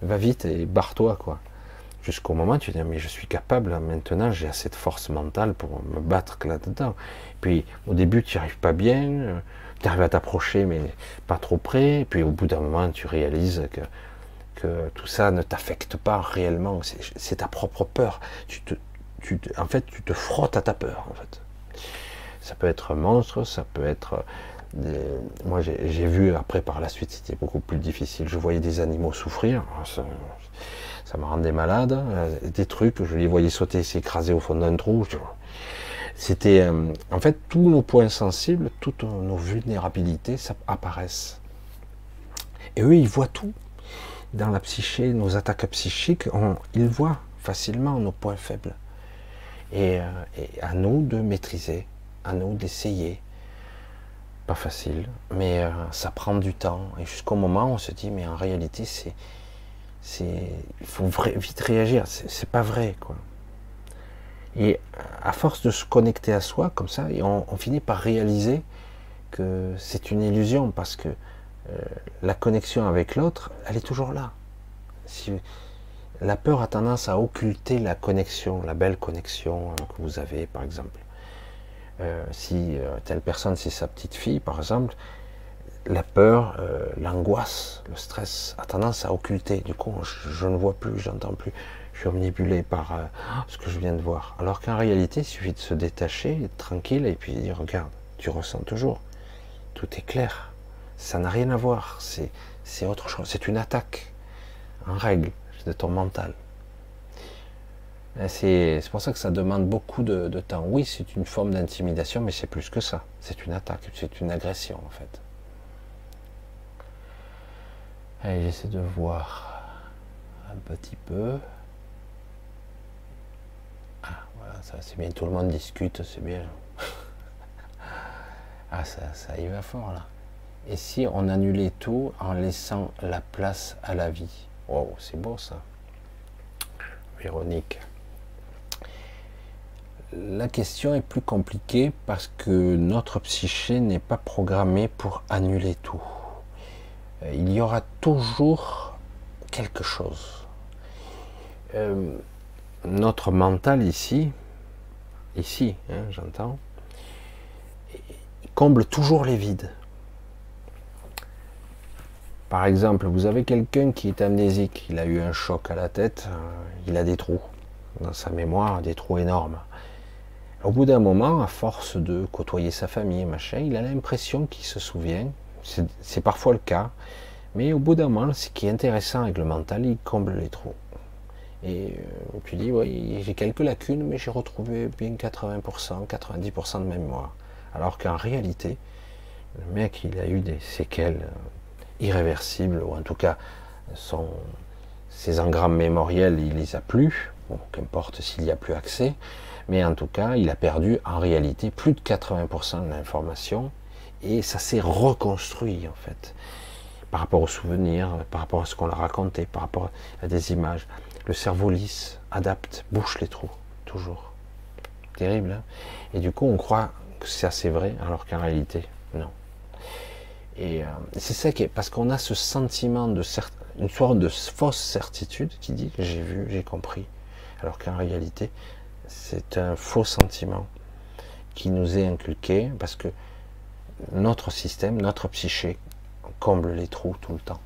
va vite et barre-toi quoi. Jusqu'au moment où tu dis, mais je suis capable, maintenant j'ai assez de force mentale pour me battre là-dedans. Puis au début, tu n'y arrives pas bien, euh, tu arrives à t'approcher, mais pas trop près. Puis au bout d'un moment, tu réalises que, que tout ça ne t'affecte pas réellement. C'est ta propre peur. Tu te, tu, en fait, tu te frottes à ta peur. En fait. Ça peut être un monstre, ça peut être moi, j'ai vu après par la suite, c'était beaucoup plus difficile. Je voyais des animaux souffrir, ça, me rendait malade. Euh, des trucs, je les voyais sauter, s'écraser au fond d'un trou. C'était, euh, en fait, tous nos points sensibles, toutes nos vulnérabilités, ça apparaissent. Et eux, ils voient tout. Dans la psyché, nos attaques psychiques, ils voient facilement nos points faibles. Et, euh, et à nous de maîtriser, à nous d'essayer, pas facile, mais ça prend du temps. Et jusqu'au moment où on se dit, mais en réalité, c'est, il faut vite réagir. C'est, pas vrai, quoi. Et à force de se connecter à soi comme ça, on, finit par réaliser que c'est une illusion parce que euh, la connexion avec l'autre, elle est toujours là. Si, la peur a tendance à occulter la connexion, la belle connexion euh, que vous avez, par exemple. Euh, si euh, telle personne, c'est sa petite fille, par exemple, la peur, euh, l'angoisse, le stress a tendance à occulter. Du coup, je, ne vois plus, j'entends plus. Je suis omnibulé par ce que je viens de voir. Alors qu'en réalité, il suffit de se détacher, être tranquille, et puis dire, regarde, tu ressens toujours. Tout est clair. Ça n'a rien à voir. C'est autre chose. C'est une attaque en règle de ton mental. C'est pour ça que ça demande beaucoup de, temps. Oui, c'est une forme d'intimidation, mais c'est plus que ça. C'est une attaque, c'est une agression en fait. Allez, j'essaie de voir un petit peu. Ah, voilà, ça c'est bien, tout le monde discute, c'est bien. (laughs) ah, ça, ça y va fort là. Et si on annulait tout en laissant la place à la vie? Wow, c'est beau ça. Véronique la question est plus compliquée parce que notre psyché n'est pas programmée pour annuler tout. Euh, il y aura toujours quelque chose. Euh, notre mental ici, ici, hein, j'entends, comble toujours les vides. Par exemple, vous avez quelqu'un qui est amnésique, il a eu un choc à la tête, euh, il a des trous dans sa mémoire, des trous énormes. Au bout d'un moment, à force de côtoyer sa famille, machin, il a l'impression qu'il se souvient. C'est parfois le cas. Mais au bout d'un moment, ce qui est intéressant avec le mental, il comble les trous. Et euh, tu dis, oui, j'ai quelques lacunes, mais j'ai retrouvé bien 80%, 90% de mémoire. Alors qu'en réalité, le mec, il a eu des séquelles euh, irréversibles, ou en tout cas, son, ses engrammes mémoriels, il les a plus. Bon, qu'importe s'il n'y a plus accès mais en tout cas, il a perdu en réalité plus de 80% de l'information et ça s'est reconstruit en fait par rapport aux souvenirs, par rapport à ce qu'on a raconté, par rapport à des images. Le cerveau lisse, adapte, bouche les trous, toujours. Terrible. Hein? Et du coup, on croit que c'est assez vrai, alors qu'en réalité, non. Et euh, c'est ça qui est, parce qu'on a ce sentiment de une sorte de fausse certitude qui dit j'ai vu, j'ai compris, alors qu'en réalité, c'est un faux sentiment qui nous est inculqué parce que notre système, notre psyché comble les trous tout le temps.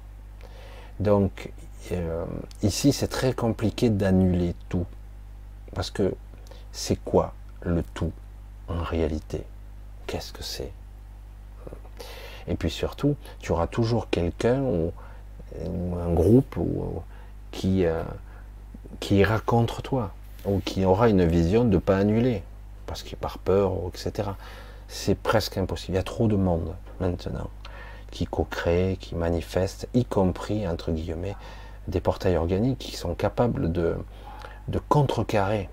Donc euh, ici, c'est très compliqué d'annuler tout parce que c'est quoi le tout en réalité? Qu'est-ce que c'est? Et puis surtout, tu auras toujours quelqu'un ou, un groupe qui, euh, qui ira contre toi ou qui aura une vision de ne pas annuler, parce qu'il par peur, etc. C'est presque impossible. Il y a trop de monde maintenant qui co-crée, qui manifeste, y compris, entre guillemets, des portails organiques qui sont capables de, de contrecarrer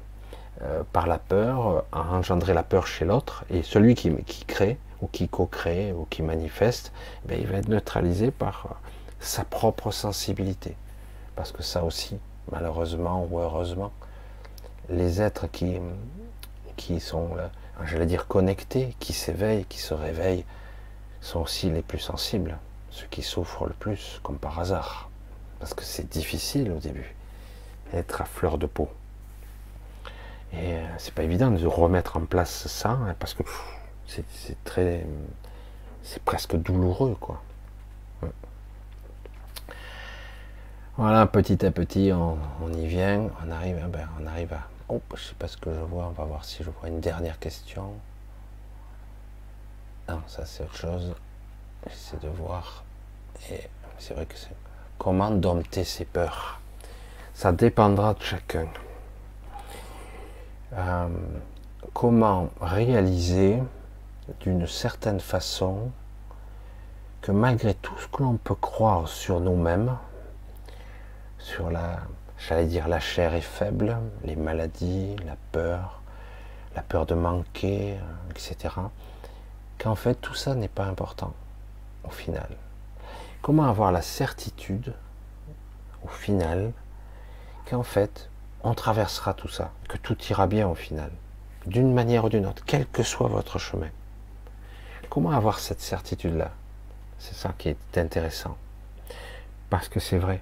euh, par la peur, engendrer la peur chez l'autre, et celui qui, qui crée, ou qui co-crée, ou qui manifeste, ben, il va être neutralisé par sa propre sensibilité. Parce que ça aussi, malheureusement ou heureusement, les êtres qui, qui sont, j'allais dire, connectés, qui s'éveillent, qui se réveillent, sont aussi les plus sensibles, ceux qui souffrent le plus, comme par hasard. Parce que c'est difficile au début. être à fleur de peau. Et euh, c'est pas évident de remettre en place ça, hein, parce que c'est très, c'est presque douloureux, quoi. Voilà, petit à petit, on, y vient, on arrive, ah ben, on arrive à. Oh, je sais pas ce que je vois, on va voir si je vois une dernière question. Non, ça c'est autre chose. J'essaie de voir. Et c'est vrai que c'est. Comment dompter ses peurs? Ça dépendra de chacun. Euh, comment réaliser d'une certaine façon que malgré tout ce que l'on peut croire sur nous-mêmes, sur la, j'allais dire, la chair est faible, les maladies, la peur, la peur de manquer, etc. Qu'en fait tout ça n'est pas important au final. Comment avoir la certitude au final qu'en fait on traversera tout ça, que tout ira bien au final, d'une manière ou d'une autre, quel que soit votre chemin? Comment avoir cette certitude-là? C'est ça qui est intéressant. Parce que c'est vrai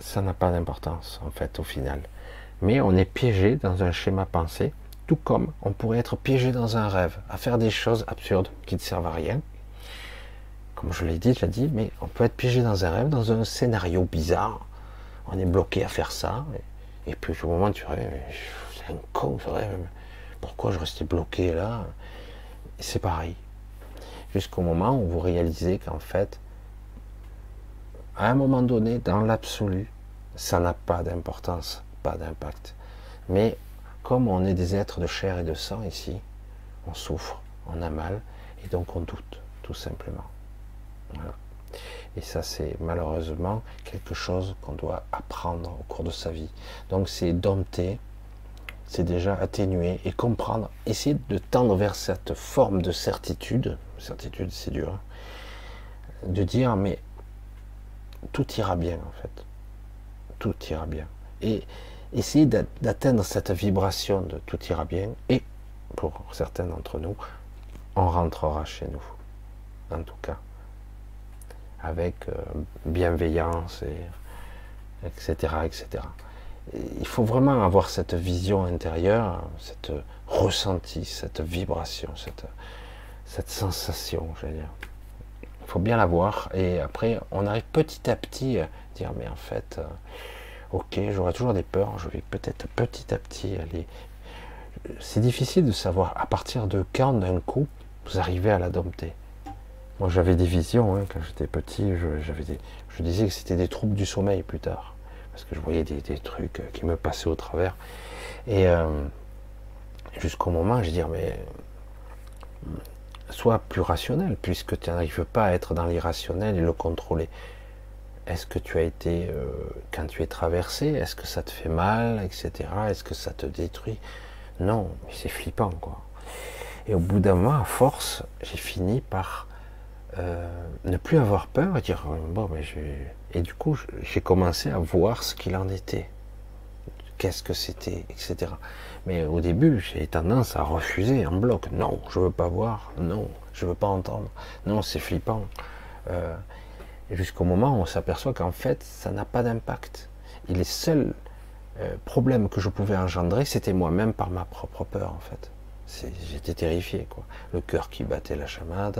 ça n'a pas d'importance en fait au final. Mais on est piégé dans un schéma pensé, tout comme on pourrait être piégé dans un rêve, à faire des choses absurdes qui ne servent à rien. Comme je l'ai dit, je l'ai dit, mais on peut être piégé dans un rêve, dans un scénario bizarre. On est bloqué à faire ça. Et, puis au moment tu c'est un con ce rêve. Pourquoi je restais bloqué là? C'est pareil. Jusqu'au moment où vous réalisez qu'en fait, à un moment donné, dans l'absolu, ça n'a pas d'importance, pas d'impact. Mais comme on est des êtres de chair et de sang ici, on souffre, on a mal, et donc on doute, tout simplement. Et ça, c'est malheureusement quelque chose qu'on doit apprendre au cours de sa vie. Donc c'est dompter, c'est déjà atténuer et comprendre, essayer de tendre vers cette forme de certitude, certitude c'est dur, hein, de dire mais tout ira bien en fait. Tout ira bien. Et essayer d'atteindre cette vibration de tout ira bien et pour certains d'entre nous, on rentrera chez nous, en tout cas, avec euh, bienveillance et etc. etc. il faut vraiment avoir cette vision intérieure, cette ressenti, cette vibration, cette, cette sensation, veux dire faut bien l'avoir. Et après, on arrive petit à petit à dire, mais en fait, euh, ok, j'aurai toujours des peurs, je vais peut-être petit à petit aller. C'est difficile de savoir à partir de quand d'un coup vous arrivez à la dompter. Moi, j'avais des visions hein, quand j'étais petit. Je, disais que c'était des troubles du sommeil plus tard, parce que je voyais des, trucs qui me passaient au travers. Et euh, jusqu'au moment, je dis, mais sois plus rationnel, puisque tu n'arrives pas à être dans l'irrationnel et le contrôler. Est-ce que tu as été, euh, quand tu es traversé, est-ce que ça te fait mal, etc. Est-ce que ça te détruit? Non, c'est flippant, quoi. Et au bout d'un mois, à force, j'ai fini par euh, ne plus avoir peur et dire bon, mais je... et du coup, j'ai commencé à voir ce qu'il en était, qu'est-ce que c'était, etc. Mais au début, j'ai tendance à refuser en bloc. Non, je veux pas voir. Non, je veux pas entendre. Non, c'est flippant. Euh, jusqu'au moment où on s'aperçoit qu'en fait, ça n'a pas d'impact. Et les seuls euh, problèmes que je pouvais engendrer, c'était moi-même par ma propre peur, en fait. J'étais terrifié, quoi. Le cœur qui battait la chamade,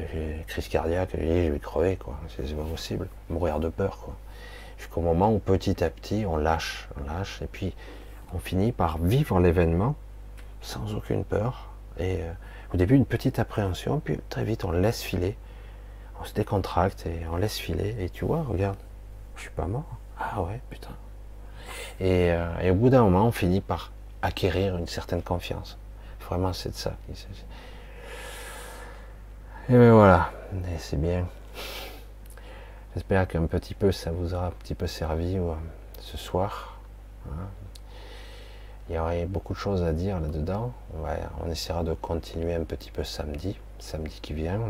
euh, crise cardiaque, je vais crever, quoi. C'est pas possible. Mourir de peur, quoi. Jusqu'au moment où petit à petit, on lâche, on lâche, et puis on finit par vivre l'événement sans aucune peur. Et euh, au début, une petite appréhension, puis très vite, on laisse filer. On se décontracte et on laisse filer. Et tu vois, regarde, je suis pas mort. Ah ouais, putain. Et, euh, au bout d'un moment, on finit par acquérir une certaine confiance. Vraiment, c'est de ça. Et ben voilà, c'est bien. J'espère qu'un petit peu ça vous aura un petit peu servi euh, ce soir. Hein. Il y aurait beaucoup de choses à dire là-dedans. On, essaiera de continuer un petit peu samedi, samedi qui vient.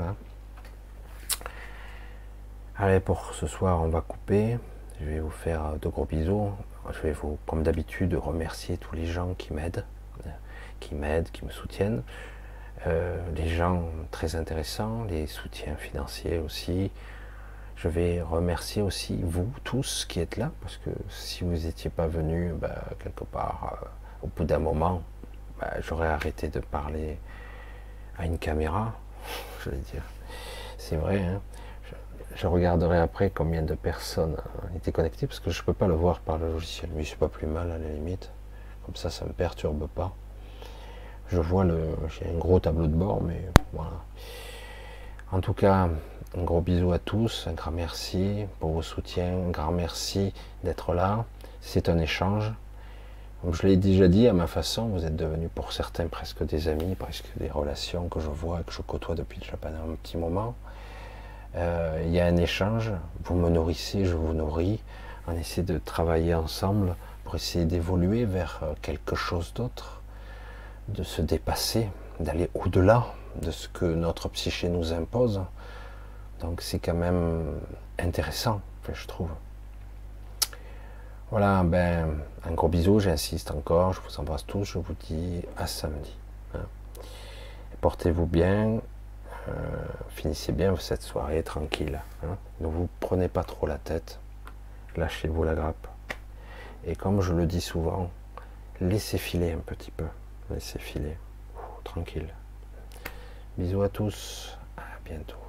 Allez, pour ce soir, on va couper. Je vais vous faire de gros bisous. Je vais vous, comme d'habitude, remercier tous les gens qui m'aident, qui m'aident, qui me soutiennent. Euh, les gens très intéressants, les soutiens financiers aussi, Je vais remercier aussi vous tous qui êtes là, parce que si vous n'étiez pas venus, ben, quelque part, euh, au bout d'un moment, ben, j'aurais arrêté de parler à une caméra, (laughs) je vais dire. C'est vrai, hein. je, regarderai après combien de personnes étaient connectées, parce que je ne peux pas le voir par le logiciel, mais c'est pas plus mal à la limite. Comme ça, ça ne me perturbe pas. Je vois le. J'ai un gros tableau de bord, mais voilà. En tout cas, un gros bisou à tous, un grand merci pour vos soutiens, un grand merci d'être là. C'est un échange. Comme je l'ai déjà dit à ma façon, vous êtes devenus pour certains presque des amis, presque des relations que je vois, que je côtoie depuis déjà pendant un petit moment. Euh, il y a un échange, vous me nourrissez, je vous nourris, on essaie de travailler ensemble pour essayer d'évoluer vers euh, quelque chose d'autre, de se dépasser, d'aller au-delà de ce que notre psyché nous impose. Donc c'est quand même intéressant, je trouve. Voilà, ben, un gros bisou, j'insiste encore, je vous embrasse tous, je vous dis à samedi. Hein. Portez-vous bien, euh, finissez bien cette soirée tranquille. Hein. Ne vous prenez pas trop la tête, lâchez-vous la grappe. Et comme je le dis souvent, laissez filer un petit peu, laissez filer, tranquille. Bisous à tous, à bientôt.